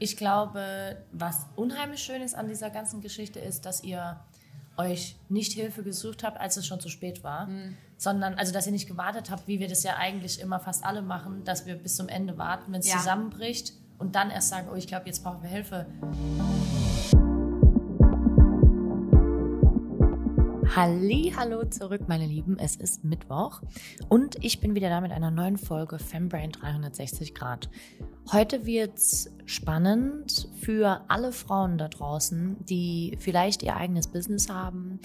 Ich glaube, was unheimlich schön ist an dieser ganzen Geschichte ist, dass ihr euch nicht Hilfe gesucht habt, als es schon zu spät war, mhm. sondern also dass ihr nicht gewartet habt, wie wir das ja eigentlich immer fast alle machen, dass wir bis zum Ende warten, wenn es ja. zusammenbricht und dann erst sagen, oh, ich glaube, jetzt brauchen wir Hilfe. Halli, hallo zurück, meine Lieben. Es ist Mittwoch und ich bin wieder da mit einer neuen Folge Fembrain 360 Grad. Heute wird's spannend für alle Frauen da draußen, die vielleicht ihr eigenes Business haben,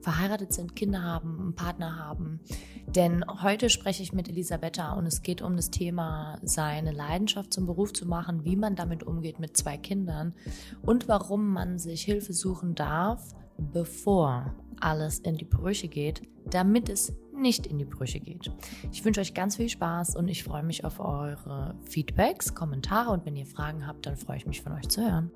verheiratet sind, Kinder haben, einen Partner haben. Denn heute spreche ich mit Elisabetta und es geht um das Thema, seine Leidenschaft zum Beruf zu machen, wie man damit umgeht mit zwei Kindern und warum man sich Hilfe suchen darf, bevor alles in die Brüche geht, damit es nicht in die Brüche geht. Ich wünsche euch ganz viel Spaß und ich freue mich auf eure Feedbacks, Kommentare und wenn ihr Fragen habt, dann freue ich mich von euch zu hören.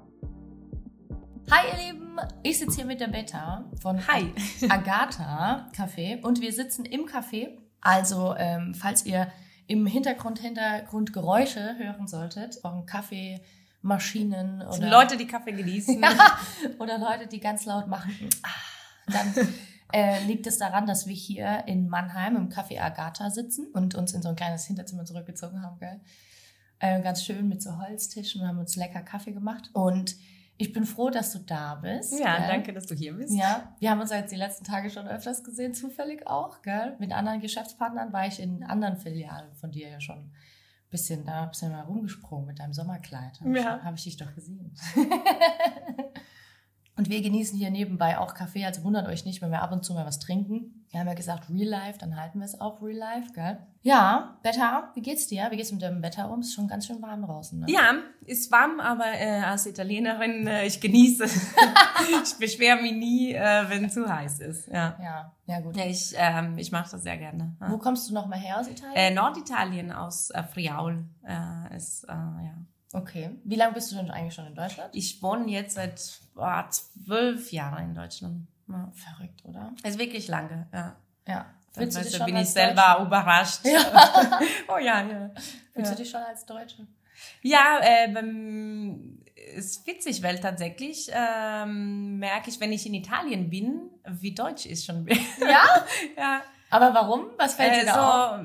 Hi ihr Lieben, ich sitze hier mit der Beta von Hi. Agatha Café und wir sitzen im Café. Also ähm, falls ihr im Hintergrund Hintergrund Geräusche hören solltet, von Kaffeemaschinen oder Leute, die Kaffee genießen ja, oder Leute, die ganz laut machen. Ah, dann äh, liegt es daran, dass wir hier in Mannheim im Café Agatha sitzen und uns in so ein kleines Hinterzimmer zurückgezogen haben, gell? Äh, ganz schön mit so Holztischen und haben uns lecker Kaffee gemacht. Und ich bin froh, dass du da bist. Ja, gell? danke, dass du hier bist. Ja, wir haben uns jetzt die letzten Tage schon öfters gesehen, zufällig auch, gell? Mit anderen Geschäftspartnern war ich in anderen Filialen von dir ja schon bisschen da, bisschen mal rumgesprungen mit deinem Sommerkleid. Habe ja. ich, hab ich dich doch gesehen. Und wir genießen hier nebenbei auch Kaffee, also wundert euch nicht, wenn wir ab und zu mal was trinken. Wir haben ja gesagt Real Life, dann halten wir es auch Real Life, gell? Ja, Wetter, wie geht's dir? Wie geht's mit dem Wetter um? Ist schon ganz schön warm draußen, ne? Ja, ist warm, aber äh, als Italienerin, äh, ich genieße. ich beschwere mich nie, äh, wenn zu heiß ist. Ja, ja, ja gut. Ja, ich ähm, ich mache das sehr gerne. Ja. Wo kommst du noch mal her aus Italien? Äh, Norditalien, aus äh, Friaul. Äh, ist, äh, ja. Okay. Wie lange bist du denn eigentlich schon in Deutschland? Ich wohne jetzt seit oh, zwölf Jahren in Deutschland. Ja. Verrückt, oder? Ist wirklich lange, ja. Ja. Dann du dich schon bin ich selber überrascht. Ja. oh ja, ja. Fühlst ja. du dich schon als Deutsche? Ja, äh, beim, ist witzig, weil tatsächlich ähm, merke ich, wenn ich in Italien bin, wie deutsch ich schon bin. Ja? ja. Aber warum? Was fällt äh, dir da so, auf?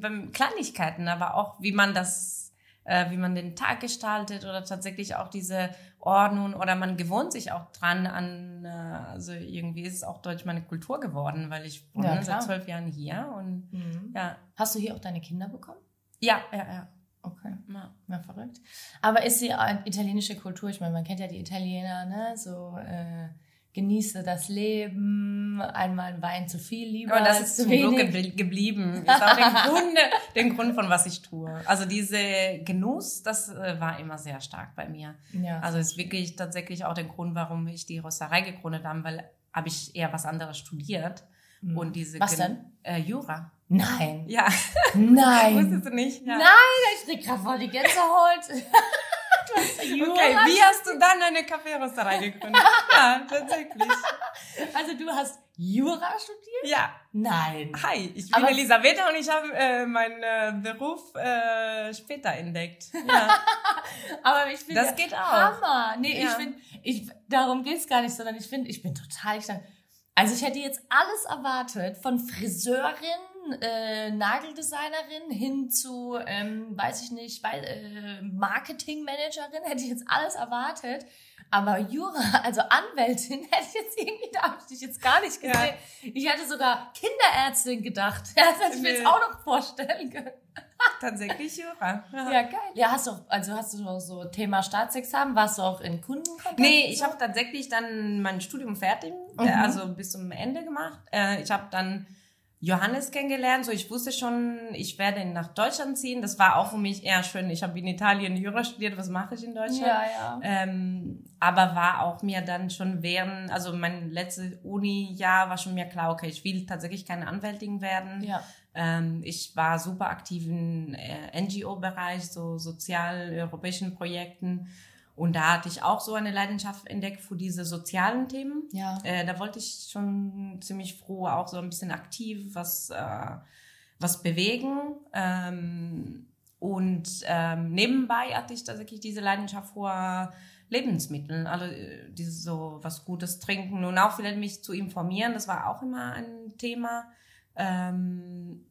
Beim Kleinigkeiten, aber auch wie man das äh, wie man den Tag gestaltet oder tatsächlich auch diese Ordnung oder man gewohnt sich auch dran an, äh, also irgendwie ist es auch Deutsch meine Kultur geworden, weil ich wohne ja, seit zwölf Jahren hier und mhm. ja. Hast du hier auch deine Kinder bekommen? Ja, ja, ja. Okay, ja, ja verrückt. Aber ist die italienische Kultur, ich meine, man kennt ja die Italiener, ne, so äh, genieße das Leben, einmal ein Wein zu viel lieber. Aber das ist zu wenig geblieben. Ist auch den Grund, den Grund von was ich tue. Also diese Genuss, das äh, war immer sehr stark bei mir. Ja. Also ist wirklich tatsächlich auch der Grund, warum ich die Rösterei gegründet habe, weil habe ich eher was anderes studiert. Mhm. Und diese was denn? Äh, Jura. Nein. Ja. Nein. Wusstest du nicht? Ja. Nein, ich krieg gerade voll die Gänsehaut. okay, wie hast du dann eine Kaffeerösterei gegründet? ja, tatsächlich. Also du hast Jura studiert? Ja. Nein. Hi, ich bin Aber Elisabetta und ich habe äh, meinen äh, Beruf äh, später entdeckt. Ja. Aber ich finde das geht auch. Hammer. Nee, ja. ich finde, ich, darum geht's gar nicht, sondern ich finde, ich bin total, ich also ich hätte jetzt alles erwartet von Friseurin, äh, Nageldesignerin hin zu, ähm, weiß ich nicht, äh, Marketingmanagerin, hätte ich jetzt alles erwartet. Aber Jura, also Anwältin, hätte ich jetzt irgendwie, da habe ich dich jetzt gar nicht gesehen. Ja. Ich hätte sogar Kinderärztin gedacht. Das hätte ich mir jetzt auch noch vorstellen können. Tatsächlich Jura. Ja. ja, geil. Ja, hast du, also hast du noch so Thema Staatsexamen, warst du auch in Kundenkontakt? Nee, ich habe tatsächlich dann mein Studium fertig, äh, mhm. also bis zum Ende gemacht. Äh, ich habe dann Johannes kennengelernt. So, ich wusste schon, ich werde nach Deutschland ziehen. Das war auch für mich eher schön. Ich habe in Italien Jura studiert. Was mache ich in Deutschland? Ja, ja. Ähm, aber war auch mir dann schon während, also mein letztes Uni-Jahr war schon mir klar, okay, ich will tatsächlich keine Anwältin werden. Ja. Ähm, ich war super aktiv im äh, NGO-Bereich, so sozial-europäischen Projekten. Und da hatte ich auch so eine Leidenschaft entdeckt für diese sozialen Themen. Ja. Äh, da wollte ich schon ziemlich froh auch so ein bisschen aktiv was, äh, was bewegen. Ähm, und ähm, nebenbei hatte ich tatsächlich diese Leidenschaft vor Lebensmitteln, also äh, dieses so was Gutes trinken und auch vielleicht mich zu informieren, das war auch immer ein Thema. Ähm,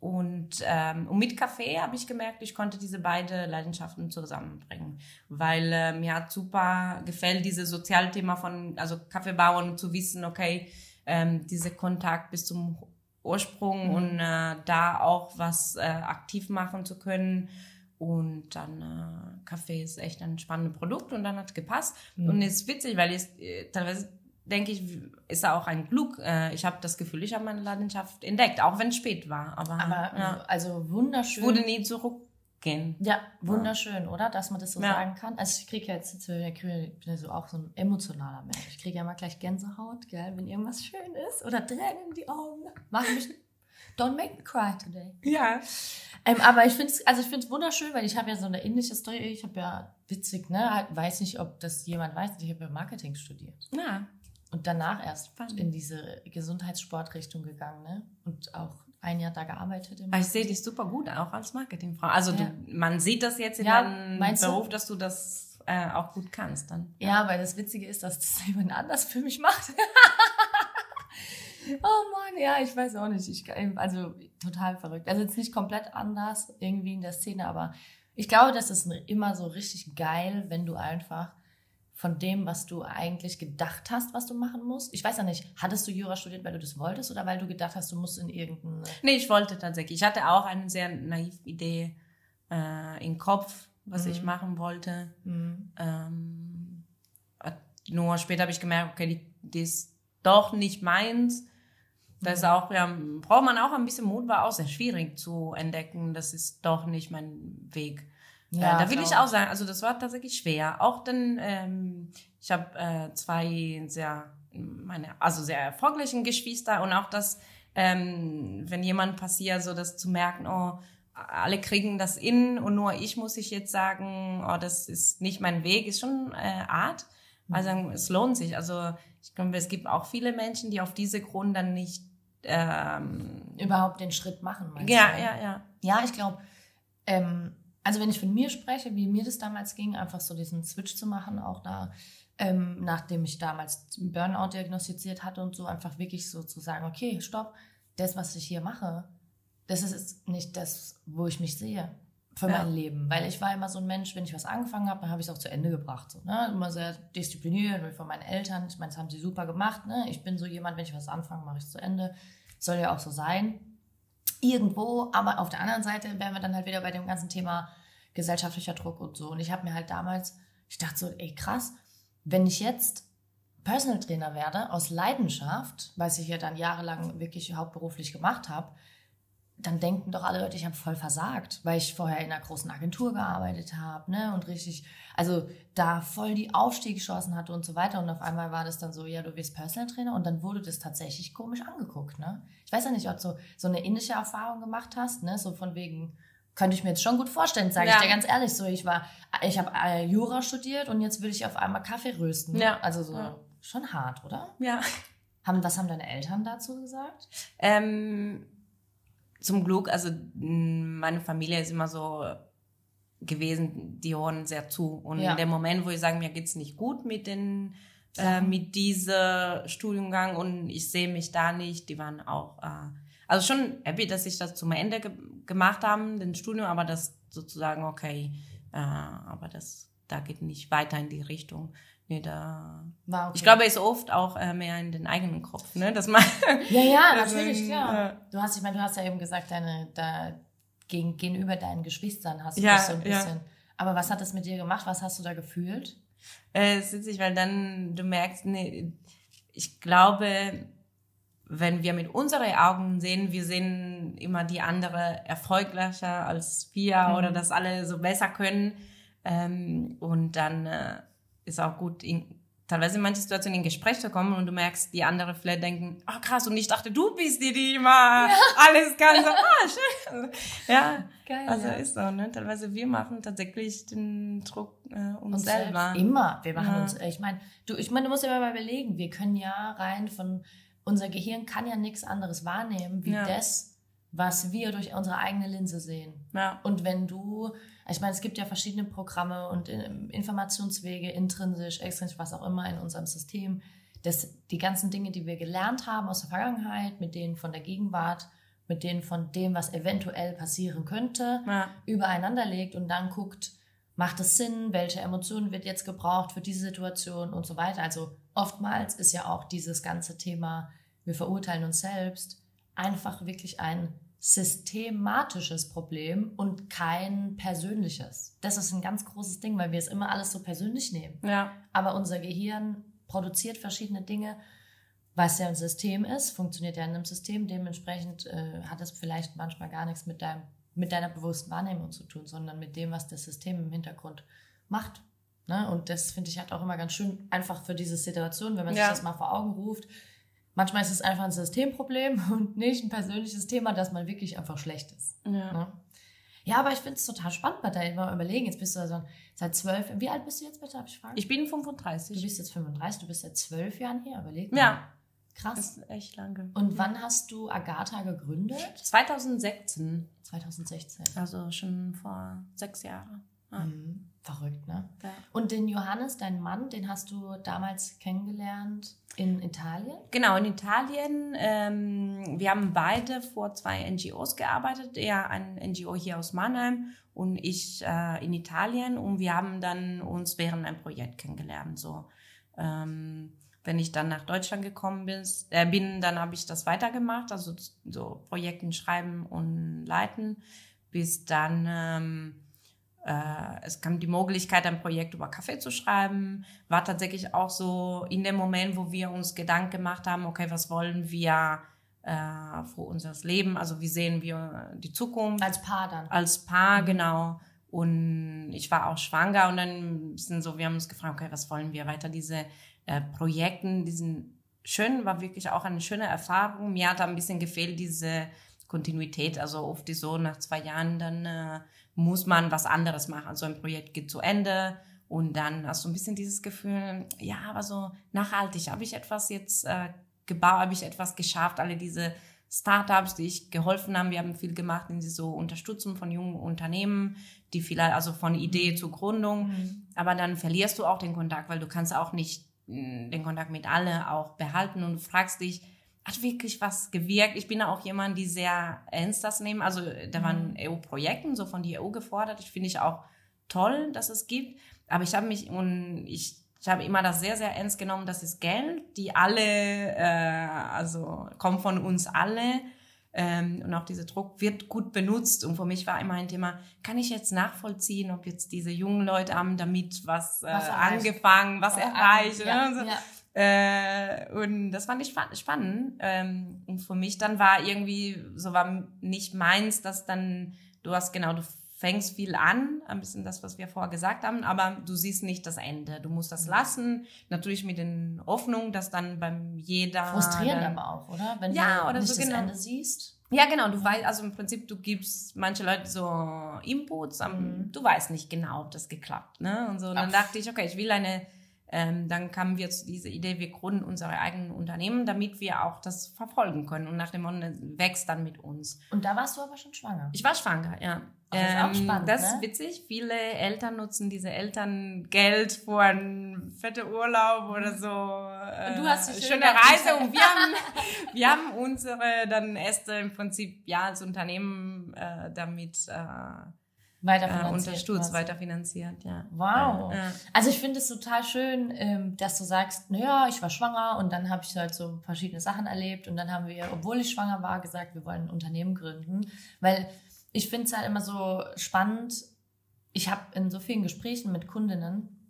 und, ähm, und mit Kaffee habe ich gemerkt, ich konnte diese beiden Leidenschaften zusammenbringen, weil äh, mir hat super gefällt dieses Sozialthema von also Kaffeebauern zu wissen, okay, ähm, dieser Kontakt bis zum Ursprung mhm. und äh, da auch was äh, aktiv machen zu können. Und dann äh, Kaffee ist echt ein spannendes Produkt und dann hat es gepasst. Mhm. Und es ist witzig, weil es äh, teilweise denke ich, ist auch ein Glück. Äh, ich habe das Gefühl, ich habe meine Leidenschaft entdeckt, auch wenn es spät war. Aber, Aber ja. also wunderschön. Wurde nie zurückgehen. Ja, wunderschön, ja. oder? Dass man das so ja. sagen kann. Also ich kriege ja jetzt, ich bin ja so auch so ein emotionaler Mensch. Ich kriege ja immer gleich Gänsehaut, gell, wenn irgendwas schön ist oder Tränen in die Augen. Machen mich Don't make me cry today. Ja. Ähm, aber ich finde es also ich finde es wunderschön, weil ich habe ja so eine ähnliche Story. Ich habe ja witzig, ne? Halt, weiß nicht, ob das jemand weiß. Ich habe ja Marketing studiert. Ja und danach erst Spannend. in diese Gesundheitssportrichtung gegangen, ne? Und auch ein Jahr da gearbeitet. ich sehe dich super gut, auch als Marketingfrau. Also ja. du, man sieht das jetzt in ja, deinem Beruf, dass du das äh, auch gut kannst dann. Ja. ja, weil das Witzige ist, dass das jemand anders für mich macht. oh Mann, ja, ich weiß auch nicht. Ich, also total verrückt. Also jetzt nicht komplett anders irgendwie in der Szene, aber ich glaube, das ist immer so richtig geil, wenn du einfach von dem, was du eigentlich gedacht hast, was du machen musst? Ich weiß ja nicht, hattest du Jura studiert, weil du das wolltest oder weil du gedacht hast, du musst in irgendeine... Nee, ich wollte tatsächlich. Ich hatte auch eine sehr naive Idee äh, im Kopf, was mhm. ich machen wollte. Mhm. Ähm, nur später habe ich gemerkt, okay, die, die ist doch nicht meins. Das mhm. auch, ja, braucht man auch ein bisschen Mut, war auch sehr schwierig zu entdecken. Das ist doch nicht mein Weg. Ja, äh, da will ich auch sagen, also das war tatsächlich schwer. Auch dann, ähm, ich habe äh, zwei sehr, meine, also sehr erfolgreichen Geschwister und auch das, ähm, wenn jemand passiert, so das zu merken, oh, alle kriegen das in und nur ich muss ich jetzt sagen, oh, das ist nicht mein Weg, ist schon äh, Art. Mhm. Also es lohnt sich. Also ich glaube, es gibt auch viele Menschen, die auf diese Grund dann nicht ähm, überhaupt den Schritt machen. Ja, du? ja, ja. Ja, ich glaube, ähm, also wenn ich von mir spreche, wie mir das damals ging, einfach so diesen Switch zu machen, auch da, ähm, nachdem ich damals Burnout diagnostiziert hatte und so einfach wirklich so zu sagen, okay, stopp, das, was ich hier mache, das ist nicht das, wo ich mich sehe für ja. mein Leben. Weil ich war immer so ein Mensch, wenn ich was angefangen habe, dann habe ich es auch zu Ende gebracht. So, ne? Immer sehr diszipliniert, wie von meinen Eltern. Ich meine, das haben sie super gemacht. Ne? Ich bin so jemand, wenn ich was anfange, mache ich es zu Ende. Soll ja auch so sein irgendwo, aber auf der anderen Seite wären wir dann halt wieder bei dem ganzen Thema gesellschaftlicher Druck und so. Und ich habe mir halt damals, ich dachte so, ey krass, wenn ich jetzt Personal Trainer werde aus Leidenschaft, weil ich ja dann jahrelang wirklich hauptberuflich gemacht habe, dann denken doch alle Leute, ich habe voll versagt, weil ich vorher in einer großen Agentur gearbeitet habe, ne, und richtig, also da voll die Aufstiegschancen hatte und so weiter. Und auf einmal war das dann so, ja, du wirst Personal Trainer und dann wurde das tatsächlich komisch angeguckt, ne. Ich weiß ja nicht, ob du so, so eine ähnliche Erfahrung gemacht hast, ne, so von wegen, könnte ich mir jetzt schon gut vorstellen, sage ja. ich dir ganz ehrlich. So, ich war, ich habe äh, Jura studiert und jetzt will ich auf einmal Kaffee rösten. Ja. Also so ja. schon hart, oder? Ja. Haben, was haben deine Eltern dazu gesagt? Ähm, zum Glück, also meine Familie ist immer so gewesen, die hören sehr zu. Und ja. in dem Moment, wo ich sage, mir geht's nicht gut mit den äh, mit dieser Studiengang und ich sehe mich da nicht, die waren auch äh, also schon happy, dass ich das zum Ende ge gemacht haben, den Studium, aber das sozusagen okay, äh, aber das da geht nicht weiter in die Richtung. Nee, da. Okay. Ich glaube, es ist oft auch äh, mehr in den eigenen Kopf, ne, dass man. Ja, ja, natürlich, klar. Äh, du hast, ich meine, du hast ja eben gesagt, deine, da gegen, gegenüber deinen Geschwistern hast du ja, so ein bisschen. Ja. Aber was hat das mit dir gemacht? Was hast du da gefühlt? Äh, es ist witzig, weil dann du merkst, nee, ich glaube, wenn wir mit unseren Augen sehen, wir sehen immer die andere erfolgreicher als wir mhm. oder dass alle so besser können. Ähm, und dann äh, ist auch gut, in, teilweise in manchen Situationen in Gespräch zu kommen und du merkst, die anderen vielleicht denken, oh, krass, und ich dachte, du bist die, die immer ja. alles kann. So, ah, schön. Ja, Geil, also ja. ist so, ne? Teilweise wir machen tatsächlich den Druck äh, uns, uns selber. Immer. Wir machen ja. uns, ich meine, du, ich meine, du musst dir mal überlegen, wir können ja rein von unser Gehirn kann ja nichts anderes wahrnehmen, wie das, was wir durch unsere eigene Linse sehen. Ja. Und wenn du, ich meine, es gibt ja verschiedene Programme und ähm, Informationswege, intrinsisch, extrinsisch, was auch immer in unserem System, dass die ganzen Dinge, die wir gelernt haben aus der Vergangenheit, mit denen von der Gegenwart, mit denen von dem, was eventuell passieren könnte, Ja. übereinander legt und dann guckt, macht es Sinn, welche Emotionen wird jetzt gebraucht für diese Situation und so weiter. Also oftmals ist ja auch dieses ganze Thema, wir verurteilen uns selbst, einfach wirklich ein systematisches Problem und kein persönliches. Das ist ein ganz großes Ding, weil wir es immer alles so persönlich nehmen. Ja. Aber unser Gehirn produziert verschiedene Dinge, was ja ein System ist, funktioniert ja in einem System. Dementsprechend äh, hat es vielleicht manchmal gar nichts mit, deinem, mit deiner bewussten Wahrnehmung zu tun, sondern mit dem, was das System im Hintergrund macht. Ne? Und das finde ich halt auch immer ganz schön, einfach für diese Situation, wenn man Ja. sich das mal vor Augen ruft. Manchmal ist es einfach ein Systemproblem und nicht ein persönliches Thema, dass man wirklich einfach schlecht ist. Ja. Ne? Ja, aber ich finde es total spannend bei deinem überlegen. Jetzt bist du also seit zwölf. Wie alt bist du jetzt bitte? Hab ich fragen? Ich bin Du 35. bist jetzt 35, du bist seit zwölf Jahren hier, überleg mal. Ja. Krass. Das ist echt lange. Und wann hast du Agatha gegründet? 2016. 2016. Also schon vor sechs Jahren. Ja. Mhm. Verrückt, ne? Ja. Und den Johannes, deinen Mann, den hast du damals kennengelernt in Italien? Genau, in Italien. Ähm, wir haben beide vor zwei NGOs gearbeitet. Er ein NGO hier aus Mannheim und ich äh, in Italien. Und wir haben dann uns während einem Projekt kennengelernt. So, ähm, wenn ich dann nach Deutschland gekommen bin, äh, bin dann habe ich das weitergemacht. Also so Projekten schreiben und leiten, bis dann ähm, äh, es kam die Möglichkeit, ein Projekt über Kaffee zu schreiben. War tatsächlich auch so in dem Moment, wo wir uns Gedanken gemacht haben, okay, was wollen wir äh, für unser Leben? Also wie sehen wir die Zukunft Als Paar dann. als Paar, genau. Und ich war auch schwanger und dann sind so, wir haben uns gefragt, okay, was wollen wir weiter diese äh, Projekten, diesen schön, war wirklich auch eine schöne Erfahrung. Mir hat ein bisschen gefehlt diese Kontinuität. Also oft ist so, nach zwei Jahren dann äh, muss man was anderes machen. Also ein Projekt geht zu Ende und dann hast du ein bisschen dieses Gefühl, ja, aber so nachhaltig, habe ich etwas jetzt äh, gebaut, habe ich etwas geschafft, alle diese Startups, die ich geholfen haben, wir haben viel gemacht in so Unterstützung von jungen Unternehmen, die vielleicht, also von Idee zur Gründung, Mhm. aber dann verlierst du auch den Kontakt, weil du kannst auch nicht mh, den Kontakt mit alle auch behalten und du fragst dich, hat wirklich was gewirkt? Ich bin auch jemand, die sehr ernst das nehmen. Also da waren EU-Projekte so von der EU gefordert. Ich finde ich auch toll, dass es gibt. Aber ich habe mich und ich, ich habe immer das sehr, sehr ernst genommen. Das ist Geld, die alle, äh, also kommt von uns alle. Ähm, und auch dieser Druck wird gut benutzt. Und für mich war immer ein Thema, kann ich jetzt nachvollziehen, ob jetzt diese jungen Leute haben damit was, äh, Was angefangen, was erreicht. Ja, ne? Ja. Äh, und das fand ich spa- spannend. Ähm, und für mich dann war irgendwie, so war nicht meins, dass dann, du hast genau, du fängst viel an, ein bisschen das, was wir vorher gesagt haben, aber du siehst nicht das Ende. Du musst das Mhm. lassen, natürlich mit den Hoffnungen, dass dann beim jeder... Frustrierend dann, aber auch, oder? Wenn Ja, du oder nicht so, das genau. Ende siehst. Ja, genau, du weißt, also im Prinzip, du gibst manche Leute so Inputs, Mhm. du weißt nicht genau, ob das geklappt, ne? Und so, und dann Ach. dachte ich, okay, ich will eine, ähm, dann kamen wir zu dieser Idee, wir gründen unsere eigenen Unternehmen, damit wir auch das verfolgen können und nach dem Motto wächst dann mit uns. Und da warst du aber schon schwanger. Ich war schwanger, ja. Ach, das ist auch spannend, das ist ne? witzig. Viele Eltern nutzen diese Elterngeld für einen fetten Urlaub oder so. Äh, du hast die schöne schöne Reise und wir haben, wir haben unsere dann Äste im Prinzip ja als Unternehmen äh, damit äh, äh, unterstützt, weiterfinanziert, ja. Wow. Ja. Also ich finde es total schön, ähm, dass du sagst, naja, ich war schwanger und dann habe ich halt so verschiedene Sachen erlebt und dann haben wir, obwohl ich schwanger war, gesagt, wir wollen ein Unternehmen gründen, weil ich finde es halt immer so spannend. Ich habe in so vielen Gesprächen mit Kundinnen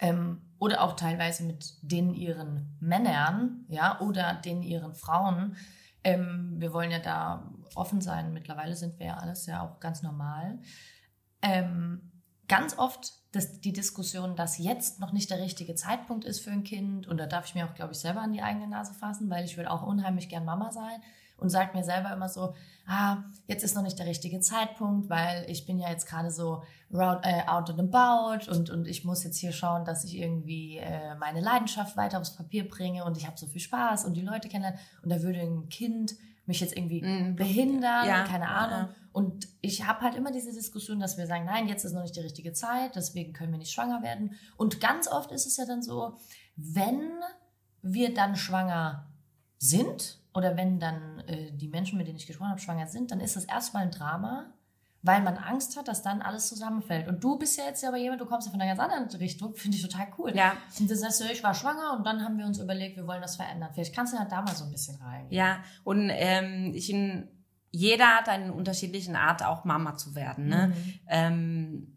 ähm, oder auch teilweise mit denen ihren Männern, ja, oder denen ihren Frauen. Ähm, wir wollen ja da offen sein. Mittlerweile sind wir ja alles ja auch ganz normal. Ähm, ganz oft das, die Diskussion, dass jetzt noch nicht der richtige Zeitpunkt ist für ein Kind. Und da darf ich mir auch, glaube ich, selber an die eigene Nase fassen, weil ich will auch unheimlich gern Mama sein. Und sage mir selber immer so, ah, jetzt ist noch nicht der richtige Zeitpunkt, weil ich bin ja jetzt gerade so round, äh, out and about und, und ich muss jetzt hier schauen, dass ich irgendwie äh, meine Leidenschaft weiter aufs Papier bringe und ich habe so viel Spaß und die Leute kennenlernen und da würde ein Kind mich jetzt irgendwie mm. behindern, ja. keine Ahnung. Ja. Und ich habe halt immer diese Diskussion, dass wir sagen, nein, jetzt ist noch nicht die richtige Zeit, deswegen können wir nicht schwanger werden. Und ganz oft ist es ja dann so, wenn wir dann schwanger sind oder wenn dann äh, die Menschen, mit denen ich gesprochen habe, schwanger sind, dann ist das erstmal ein Drama, weil man Angst hat, dass dann alles zusammenfällt. Und du bist ja jetzt aber jemand, du kommst ja von einer ganz anderen Richtung, finde ich total cool. Ja. Und das heißt, ich war schwanger und dann haben wir uns überlegt, wir wollen das verändern. Vielleicht kannst du ja da mal so ein bisschen rein. Ja, und ähm, ich jeder hat eine unterschiedliche Art, auch Mama zu werden. Ne? Mhm. Ähm,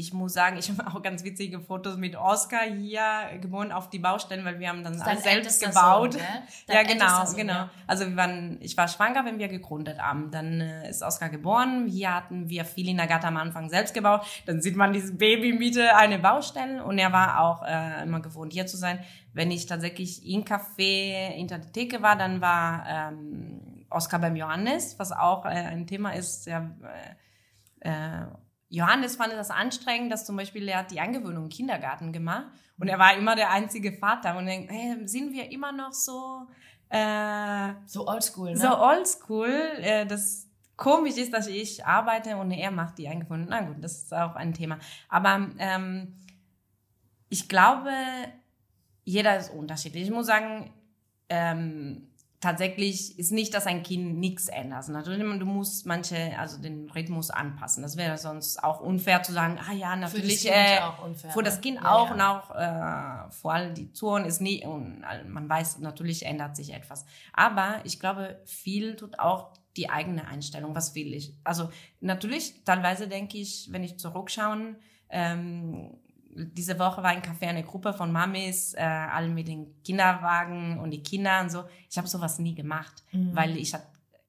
ich muss sagen, ich habe auch ganz witzige Fotos mit Oscar hier geboren auf die Baustellen, weil wir haben dann alles selbst gebaut. Sohn, ne? ja, genau, Sohn, genau. Ja. Also wir waren, ich war schwanger, wenn wir gegründet haben. Dann äh, ist Oscar geboren. Hier hatten wir viel in Nagata am Anfang selbst gebaut. Dann sieht man dieses Baby Miete eine Baustelle und er war auch äh, immer gewohnt, hier zu sein. Wenn ich tatsächlich in Café in der Theke war, dann war ähm, Oscar beim Johannes, was auch äh, ein Thema ist, ja, äh, äh Johannes fand das anstrengend, dass zum Beispiel er hat die Angewöhnung im Kindergarten gemacht und er war immer der einzige Vater und dann hey, sind wir immer noch so äh, so oldschool, ne? So oldschool, äh, das komisch ist, dass ich arbeite und er macht die Angewöhnung. Na gut, das ist auch ein Thema. Aber ähm, ich glaube, jeder ist unterschiedlich. Ich muss sagen, ähm, tatsächlich ist nicht, dass ein Kind nichts ändert. Natürlich, du musst manche, also den Rhythmus anpassen. Das wäre sonst auch unfair zu sagen, ah ja, natürlich. Für das Kind äh, auch unfair. Für das Kind ja, auch ja. und auch äh, vor allem die Touren ist nie, und man weiß, natürlich ändert sich etwas. Aber ich glaube, viel tut auch die eigene Einstellung, was will ich. Also natürlich, teilweise denke ich, wenn ich zurückschauen, ähm, diese Woche war ein Café eine Gruppe von Mamis, äh, alle mit den Kinderwagen und die Kinder und so. Ich habe sowas nie gemacht, mhm. weil ich habe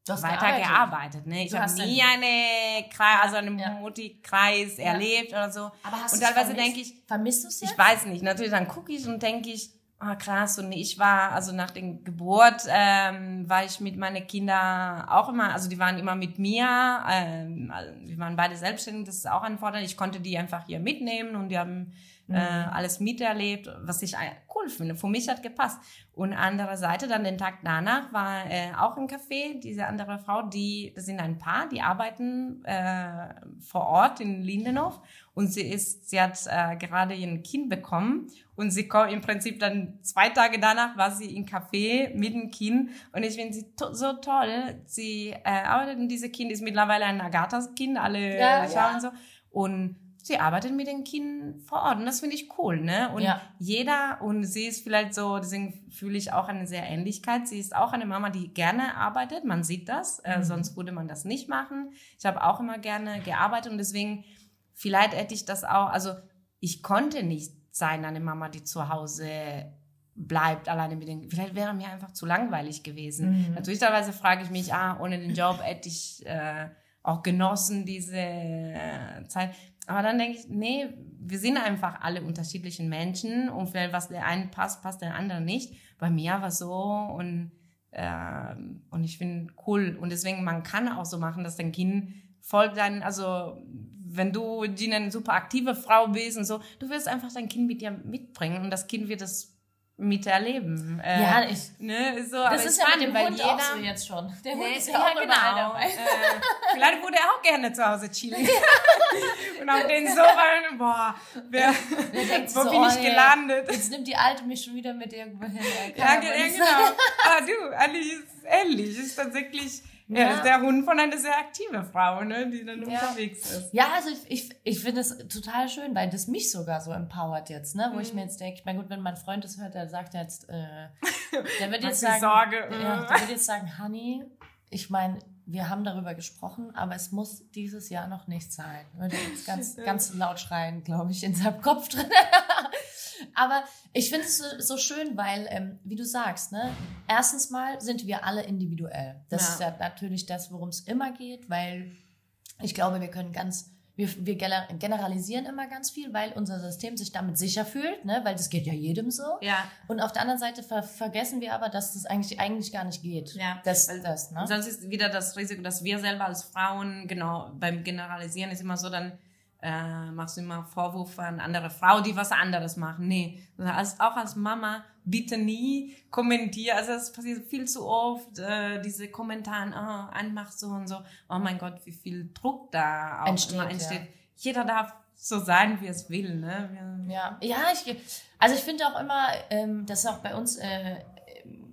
weiter gearbeitet. gearbeitet ne? Ich habe nie eine Kreis, also einen ja. Mutti-Kreis ja. erlebt oder so. Aber hast und teilweise denke ich, vermisst du es Ich weiß nicht. Natürlich dann gucke ich und denke ich, ah krass. Und ich war also nach der Geburt ähm, war ich mit meinen Kindern auch immer also die waren immer mit mir ähm, also wir waren beide selbstständig das ist auch ein Vorteil. Ich konnte die einfach hier mitnehmen und die haben mhm. äh, alles miterlebt was ich cool finde für mich hat gepasst und andere Seite dann den Tag danach war äh, auch ein Café diese andere Frau die das sind ein Paar die arbeiten äh, vor Ort in Lindenhof und sie ist sie hat äh, gerade ein Kind bekommen und sie kommt im Prinzip dann zwei Tage danach war sie im Café mit dem Kind. Und ich finde sie to so toll. Sie äh, arbeitet und dieses Kind ist mittlerweile ein Agathas-Kind, alle ja, schauen ja. so. Und sie arbeitet mit den Kindern vor Ort. Und das finde ich cool, ne? Und ja. jeder, und sie ist vielleicht so, deswegen fühle ich auch eine sehr Ähnlichkeit. Sie ist auch eine Mama, die gerne arbeitet. Man sieht das. Äh, mhm. Äh, sonst würde man das nicht machen. Ich habe auch immer gerne gearbeitet und deswegen, vielleicht hätte ich das auch, also ich konnte nicht sein, eine Mama, die zu Hause bleibt alleine mit den vielleicht wäre mir einfach zu langweilig gewesen. Mhm. Natürlich teilweise frage ich mich, ah, ohne den Job hätte ich äh, auch genossen diese äh, Zeit. Aber dann denke ich, nee, wir sind einfach alle unterschiedlichen Menschen und vielleicht was der einen passt, passt der andere nicht. Bei mir war es so und äh, und ich finde cool und deswegen man kann auch so machen, dass dein Kind folgt dann also wenn du eine super aktive Frau bist und so, du wirst einfach dein Kind mit dir mitbringen und das Kind wird es miterleben. Äh, ja, ich, ne, so, das ist ja mit dem Hund jeder, auch so jetzt schon. Der Hund ist ja, ja auch genau. dabei. Äh, vielleicht würde er auch gerne zu Hause chillen. und auf den Sofa, boah, wer, wo so, bin ich oh, gelandet? Jetzt nimmt die Alte mich schon wieder mit irgendwo hin. Ja, ja, genau. Aber du, eigentlich ist ähnlich. Ist tatsächlich ja. Er ist der Hund von einer sehr aktiven Frau, ne, die dann ja. unterwegs ist. Ja, also ich, ich, ich finde es total schön, weil das mich sogar so empowert jetzt, ne? Wo mhm. ich mir jetzt denke, ich meine, gut, wenn mein Freund das hört, der sagt jetzt, äh, der wird jetzt sagen, Sorge. Ja, der wird jetzt sagen, Honey, ich meine, wir haben darüber gesprochen, aber es muss dieses Jahr noch nicht sein. Würde jetzt ganz, ganz laut schreien, glaube ich, in seinem Kopf drin. Aber ich finde es so, so, schön, weil, ähm, wie du sagst, ne, erstens mal sind wir alle individuell. Das ja. ist ja natürlich das, worum es immer geht, weil ich glaube, wir können ganz wir, wir generalisieren immer ganz viel, weil unser System sich damit sicher fühlt, ne? weil das geht ja jedem so. Ja. Und auf der anderen Seite ver vergessen wir aber, dass das eigentlich, eigentlich gar nicht geht. Ja. Das, das, ne? Sonst ist wieder das Risiko, dass wir selber als Frauen, genau, beim Generalisieren ist immer so, dann äh, machst du immer Vorwürfe an andere Frau, die was anderes machen. Nee, als, auch als Mama bitte nie kommentieren. Also es passiert viel zu oft, äh, diese Kommentare, oh, ein macht so und so. Oh mein Gott, wie viel Druck da auch entsteht. Entsteht. Ja. Jeder darf so sein, wie es will. Ne? Ja, ja, ich, also ich finde auch immer, ähm, das ist auch bei uns äh,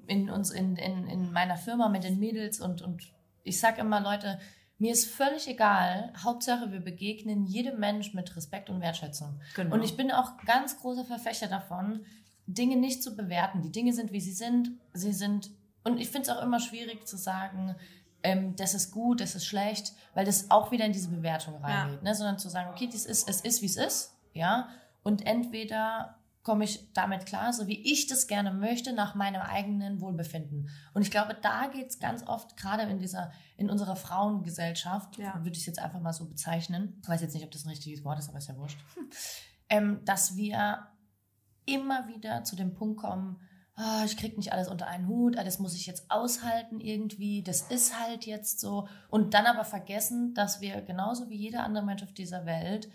in uns in, in, in meiner Firma mit den Mädels und, und ich sag immer, Leute, mir ist völlig egal. Hauptsache, wir begegnen jedem Mensch mit Respekt und Wertschätzung. Genau. Und ich bin auch ganz großer Verfechter davon, Dinge nicht zu bewerten. Die Dinge sind, wie sie sind. Sie sind, und ich finde es auch immer schwierig zu sagen, ähm, das ist gut, das ist schlecht, weil das auch wieder in diese Bewertung reingeht, ja. ne? sondern zu sagen, okay, das ist, es ist, wie es ist, ja, und entweder komme ich damit klar, so wie ich das gerne möchte, nach meinem eigenen Wohlbefinden. Und ich glaube, da geht es ganz oft, gerade in dieser, in unserer Frauengesellschaft, ja. würde ich es jetzt einfach mal so bezeichnen, ich weiß jetzt nicht, ob das ein richtiges Wort ist, aber ist ja wurscht, ähm, dass wir immer wieder zu dem Punkt kommen, oh, ich kriege nicht alles unter einen Hut, alles muss ich jetzt aushalten irgendwie, das ist halt jetzt so. Und dann aber vergessen, dass wir genauso wie jeder andere Mensch auf dieser Welt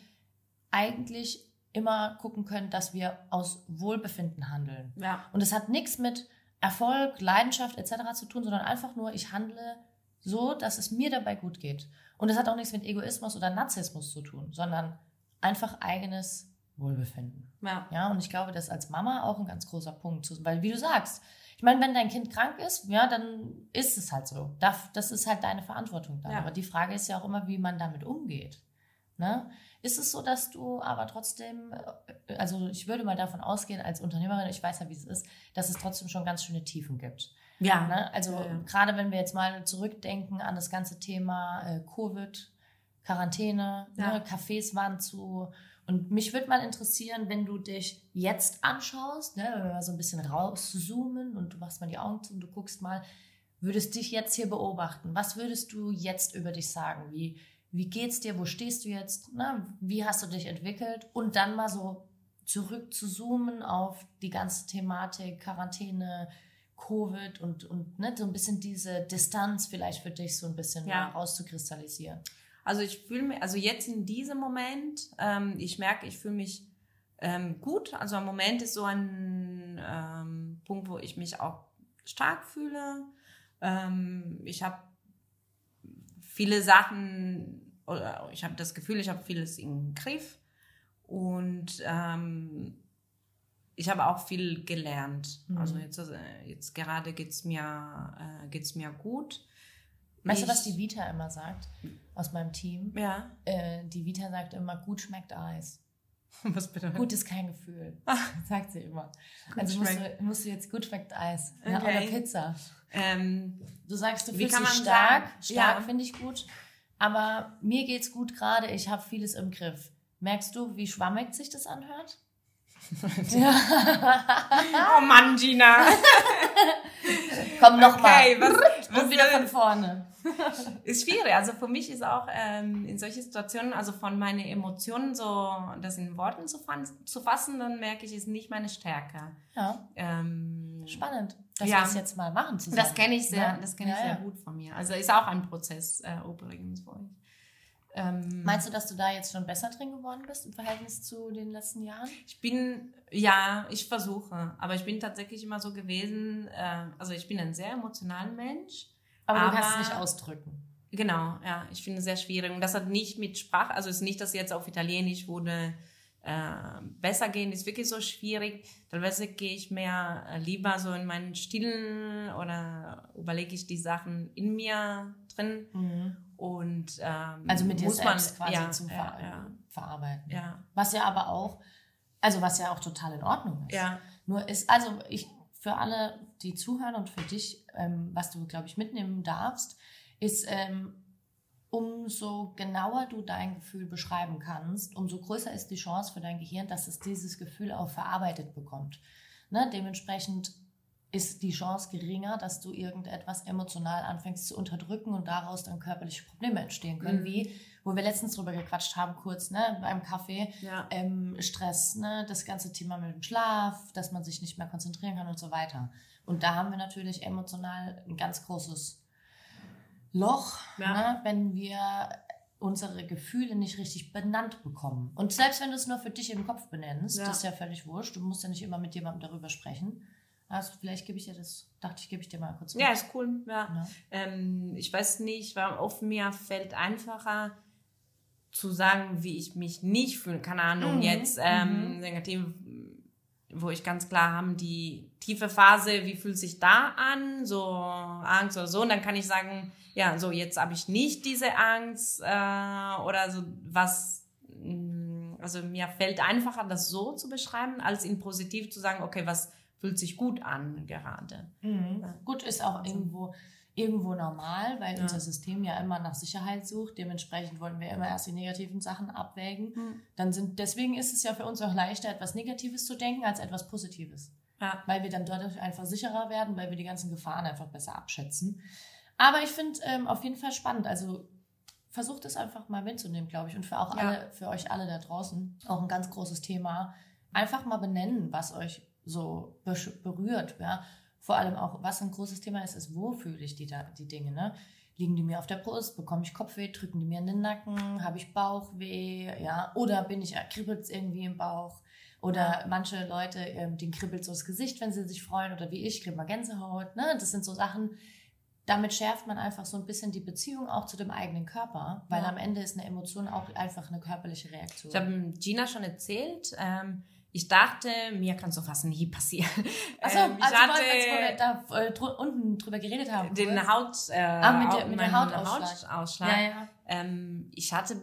eigentlich immer gucken können, dass wir aus Wohlbefinden handeln. Ja. Und es hat nichts mit Erfolg, Leidenschaft etc. zu tun, sondern einfach nur, ich handle so, dass es mir dabei gut geht. Und es hat auch nichts mit Egoismus oder Narzissmus zu tun, sondern einfach eigenes Wohlbefinden. Ja. ja. Und ich glaube, das ist als Mama auch ein ganz großer Punkt, weil wie du sagst, ich meine, wenn dein Kind krank ist, ja, dann ist es halt so. Das ist halt deine Verantwortung dann. Ja. Aber die Frage ist ja auch immer, wie man damit umgeht. Ne? Ist es so, dass du aber trotzdem, äh, also ich würde mal davon ausgehen, als Unternehmerin, ich weiß ja, wie es ist, dass es trotzdem schon ganz schöne Tiefen gibt. Ja. Ne? Also ja, gerade wenn wir jetzt mal zurückdenken an das ganze Thema äh, Covid, Quarantäne, ne? ja. ne? Cafés waren zu. Und mich würde mal interessieren, wenn du dich jetzt anschaust, ne, wenn wir mal so ein bisschen rauszoomen und du machst mal die Augen zu und du guckst mal, würdest dich jetzt hier beobachten. Was würdest du jetzt über dich sagen? Wie, wie geht's dir, wo stehst du jetzt, na, wie hast du dich entwickelt und dann mal so zurück zu zoomen auf die ganze Thematik Quarantäne, Covid und, und ne, so ein bisschen diese Distanz vielleicht für dich so ein bisschen ja. rauszukristallisieren. Also ich fühle mich, also jetzt in diesem Moment, ähm, ich merke, ich fühle mich ähm, gut. Also im Moment ist so ein ähm, Punkt, wo ich mich auch stark fühle. Ähm, ich habe viele Sachen oder ich habe das Gefühl, ich habe vieles im Griff und ähm, ich habe auch viel gelernt. Mhm. Also jetzt, äh, jetzt gerade geht's mir, äh, geht's mir gut. Weißt ich, du, was die Vita immer sagt aus meinem Team? Ja. Äh, die Vita sagt immer, gut schmeckt Eis. Was bedeutet Gut ist kein Gefühl, sagt sie immer. Gut also musst du, musst du, jetzt gut schmeckt Eis. Okay. Ja, oder Pizza. Ähm, du sagst, du fühlst dich stark. Sagen? Stark ja. finde ich gut. Aber mir geht's gut gerade, ich habe vieles im Griff. Merkst du, wie schwammig sich das anhört? ja. oh Mann, Gina. Komm noch okay, mal. Was, was Und wieder von vorne. ist schwierig. Also für mich ist auch ähm, in solchen Situationen, also von meinen Emotionen so, das in Worten zu, zu fassen, dann merke ich, ist nicht meine Stärke. Ja. Ähm, Spannend, dass ja. wir das jetzt mal machen zusammen. Das kenne ich sehr, ja. das kenne ich ja, sehr gut von mir. Also ist auch ein Prozess äh, übrigens für euch. Ähm, Meinst du, dass du da jetzt schon besser drin geworden bist im Verhältnis zu den letzten Jahren? Ich bin, ja, ich versuche. Aber ich bin tatsächlich immer so gewesen, äh, also ich bin ein sehr emotionaler Mensch. Aber, aber du kannst es nicht ausdrücken. Genau, ja, ich finde es sehr schwierig. Und das hat nicht mit Sprache, also es ist nicht, dass jetzt auf Italienisch wurde äh, besser gehen, ist wirklich so schwierig. Teilweise gehe ich mehr äh, lieber so in meinen Stillen oder überlege ich die Sachen in mir drin. Mhm. Und ähm, also mit dir muss selbst man, quasi ja, zu ver ja, verarbeiten. Ja. Was ja aber auch, also was ja auch total in Ordnung ist. Ja. Nur ist, also ich für alle, die zuhören und für dich, ähm, was du, glaube ich, mitnehmen darfst, ist, ähm, umso genauer du dein Gefühl beschreiben kannst, umso größer ist die Chance für dein Gehirn, dass es dieses Gefühl auch verarbeitet bekommt. Ne? Dementsprechend ist die Chance geringer, dass du irgendetwas emotional anfängst zu unterdrücken und daraus dann körperliche Probleme entstehen können, mhm. wie wo wir letztens drüber gequatscht haben, kurz, ne, beim Kaffee, ja. ähm, Stress, ne, das ganze Thema mit dem Schlaf, dass man sich nicht mehr konzentrieren kann und so weiter. Und da haben wir natürlich emotional ein ganz großes Loch, ja. ne, wenn wir unsere Gefühle nicht richtig benannt bekommen. Und selbst wenn du es nur für dich im Kopf benennst, ja. das ist ja völlig wurscht. Du musst ja nicht immer mit jemandem darüber sprechen. Also vielleicht gebe ich dir das, dachte ich, gebe ich dir mal kurz. Mit. Ja, ist cool. Ja. ja. Ähm, ich weiß nicht, warum auf mir fällt einfacher zu sagen, wie ich mich nicht fühle. Keine Ahnung, mhm. jetzt ähm, mhm. negativ, wo ich ganz klar haben, die tiefe Phase, wie fühlt sich da an, so Angst oder so. Und dann kann ich sagen, ja, so jetzt habe ich nicht diese Angst äh, oder so was. Mm, also mir fällt einfacher, das so zu beschreiben, als in positiv zu sagen, okay, was fühlt sich gut an gerade. Mhm. Ja. Gut ist auch irgendwo, irgendwo normal, weil ja. unser System ja immer nach Sicherheit sucht. Dementsprechend wollen wir immer erst die negativen Sachen abwägen. Mhm. Dann sind, deswegen ist es ja für uns auch leichter, etwas Negatives zu denken als etwas Positives. Ja. Weil wir dann dadurch einfach sicherer werden, weil wir die ganzen Gefahren einfach besser abschätzen. Aber ich finde ähm, auf jeden Fall spannend. Also versucht es einfach mal mitzunehmen, glaube ich. Und für auch alle, für euch alle da draußen auch ein ganz großes Thema. Einfach mal benennen, was euch so berührt. Ja? Vor allem auch, was ein großes Thema ist, ist, wo fühle ich die, die Dinge. Ne? Liegen die mir auf der Brust? Bekomme ich Kopfweh? Drücken die mir in den Nacken? Habe ich Bauchweh? Ja? Oder bin ich, kribbelt es irgendwie im Bauch? Oder manche Leute, ähm, denen kribbelt so das Gesicht, wenn sie sich freuen. Oder wie ich, kriege mal Gänsehaut. Ne? Das sind so Sachen, damit schärft man einfach so ein bisschen die Beziehung auch zu dem eigenen Körper, weil ja. am Ende ist eine Emotion auch einfach eine körperliche Reaktion. Ich habe Gina schon erzählt, ähm, ich dachte, mir kann so fast nie passieren. Achso, ähm, ich also hatte, wir da äh, dr unten drüber geredet haben. Den kurz. Haut, äh, ah, mit der, mit der Hautausschlag. Hautausschlag. Ja, ja. Ähm, ich hatte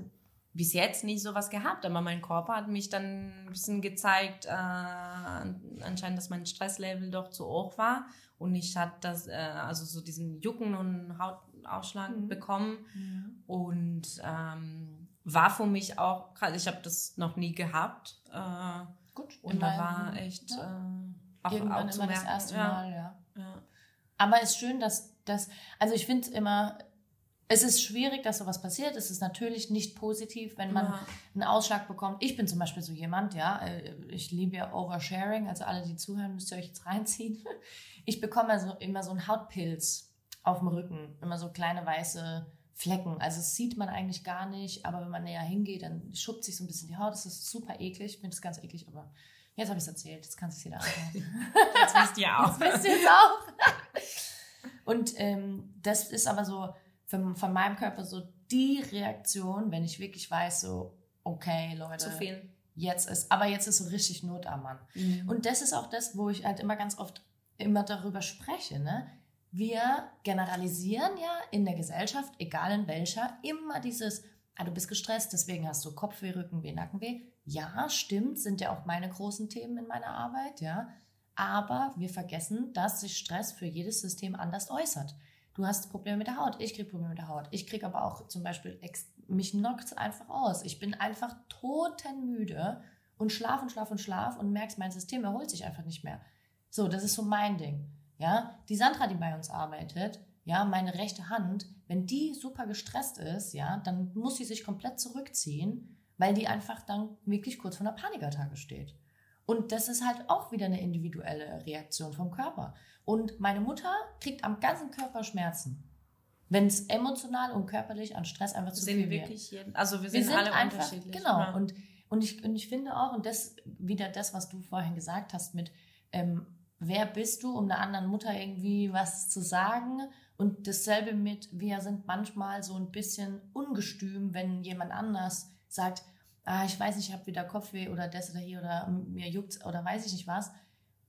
bis jetzt nicht sowas gehabt, aber mein Körper hat mich dann ein bisschen gezeigt, äh, anscheinend, dass mein Stresslevel doch zu hoch war und ich hatte das, äh, also so diesen Jucken und Hautausschlag mhm. bekommen mhm. und ähm, war für mich auch, ich habe das noch nie gehabt. Äh, Gut. Und da war echt ja. äh, auch, Irgendwann auch immer das erste ja. Mal, ja. ja. Aber es ist schön, dass das, also ich finde immer, es ist schwierig, dass sowas passiert. Es ist natürlich nicht positiv, wenn man ja. einen Ausschlag bekommt. Ich bin zum Beispiel so jemand, ja, äh, ich liebe ja Oversharing, also alle, die zuhören, müsst ihr euch jetzt reinziehen. Ich bekomme also immer so einen Hautpilz auf dem Rücken, immer so kleine weiße Flecken. Also das sieht man eigentlich gar nicht, aber wenn man näher hingeht, dann schuppt sich so ein bisschen die Haut. Das ist super eklig. Ich finde das ganz eklig, aber jetzt habe ich es erzählt. Jetzt kannst du es wieder anhören. Jetzt wisst ihr auch. Jetzt wisst ihr es auch. Und ähm, das ist aber so von, von meinem Körper so die Reaktion, wenn ich wirklich weiß, so, okay, Leute. Zu viel. Jetzt ist, aber jetzt ist so richtig Not am Mann. Mhm. Und das ist auch das, wo ich halt immer ganz oft immer darüber spreche, ne? Wir generalisieren ja in der Gesellschaft, egal in welcher, immer dieses, ah, du bist gestresst, deswegen hast du Kopfweh, Rückenweh, Nackenweh. Ja, stimmt, sind ja auch meine großen Themen in meiner Arbeit, ja. Aber wir vergessen, dass sich Stress für jedes System anders äußert. Du hast Probleme mit der Haut, ich kriege Probleme mit der Haut. Ich kriege aber auch zum Beispiel, mich knockt es einfach aus. Ich bin einfach totenmüde und schlaf und schlaf und schlaf und merkst, mein System erholt sich einfach nicht mehr. So, das ist so mein Ding. Ja, die Sandra, die bei uns arbeitet, ja, meine rechte Hand, wenn die super gestresst ist, ja, dann muss sie sich komplett zurückziehen, weil die einfach dann wirklich kurz vor einer Panikattacke steht. Und das ist halt auch wieder eine individuelle Reaktion vom Körper. Und meine Mutter kriegt am ganzen Körper Schmerzen. Wenn es emotional und körperlich an Stress einfach zu viel wirklich jeden, also wir sind, wir sind alle einfach, unterschiedlich. Genau. Ja. Und, und, ich, und ich finde auch, und das wieder das, was du vorhin gesagt hast mit, ähm, wer bist du, um einer anderen Mutter irgendwie was zu sagen? Und dasselbe mit, wir sind manchmal so ein bisschen ungestüm, wenn jemand anders sagt, ah, ich weiß nicht, ich habe wieder Kopfweh oder das oder hier oder mir juckt oder weiß ich nicht was,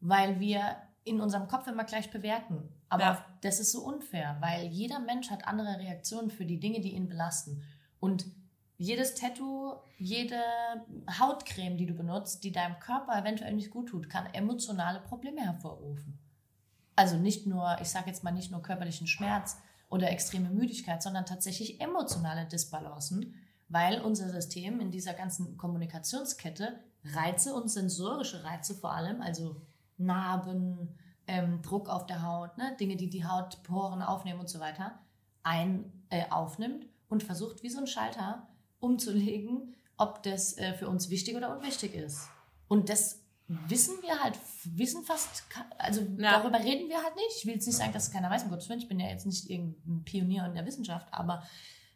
weil wir in unserem Kopf immer gleich bewerten. Aber ja. das ist so unfair, weil jeder Mensch hat andere Reaktionen für die Dinge, die ihn belasten. Und jedes Tattoo, jede Hautcreme, die du benutzt, die deinem Körper eventuell nicht gut tut, kann emotionale Probleme hervorrufen. Also nicht nur, ich sage jetzt mal nicht nur körperlichen Schmerz oder extreme Müdigkeit, sondern tatsächlich emotionale Disbalancen, weil unser System in dieser ganzen Kommunikationskette Reize und sensorische Reize vor allem, also Narben, ähm, Druck auf der Haut, ne? Dinge, die die Hautporen aufnehmen und so weiter, ein, äh, aufnimmt und versucht, wie so ein Schalter umzulegen, ob das äh, für uns wichtig oder unwichtig ist. Und das wissen wir halt, wissen fast, also ja. darüber reden wir halt nicht. Ich will jetzt nicht sagen, dass es keiner weiß, um Gottes Willen, ich bin ja jetzt nicht irgendein Pionier in der Wissenschaft, aber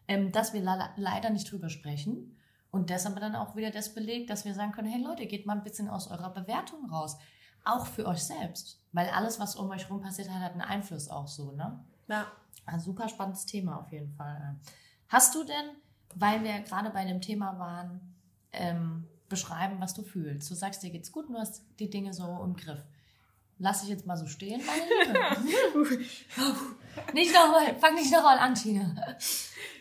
ähm, dass wir leider nicht drüber sprechen. Und das aber dann auch wieder das belegt, dass wir sagen können, hey Leute, geht mal ein bisschen aus eurer Bewertung raus. Auch für euch selbst. Weil alles, was um euch herum passiert hat, hat einen Einfluss auch so, ne? Ja. Ein super spannendes Thema auf jeden Fall. Hast du denn, weil wir gerade bei dem Thema waren, ähm, beschreiben, was du fühlst? Du sagst, dir geht's gut, du hast die Dinge so im Griff. Lass ich jetzt mal so stehen, meine Liebe. nicht nochmal, fang nicht nochmal an, Tina.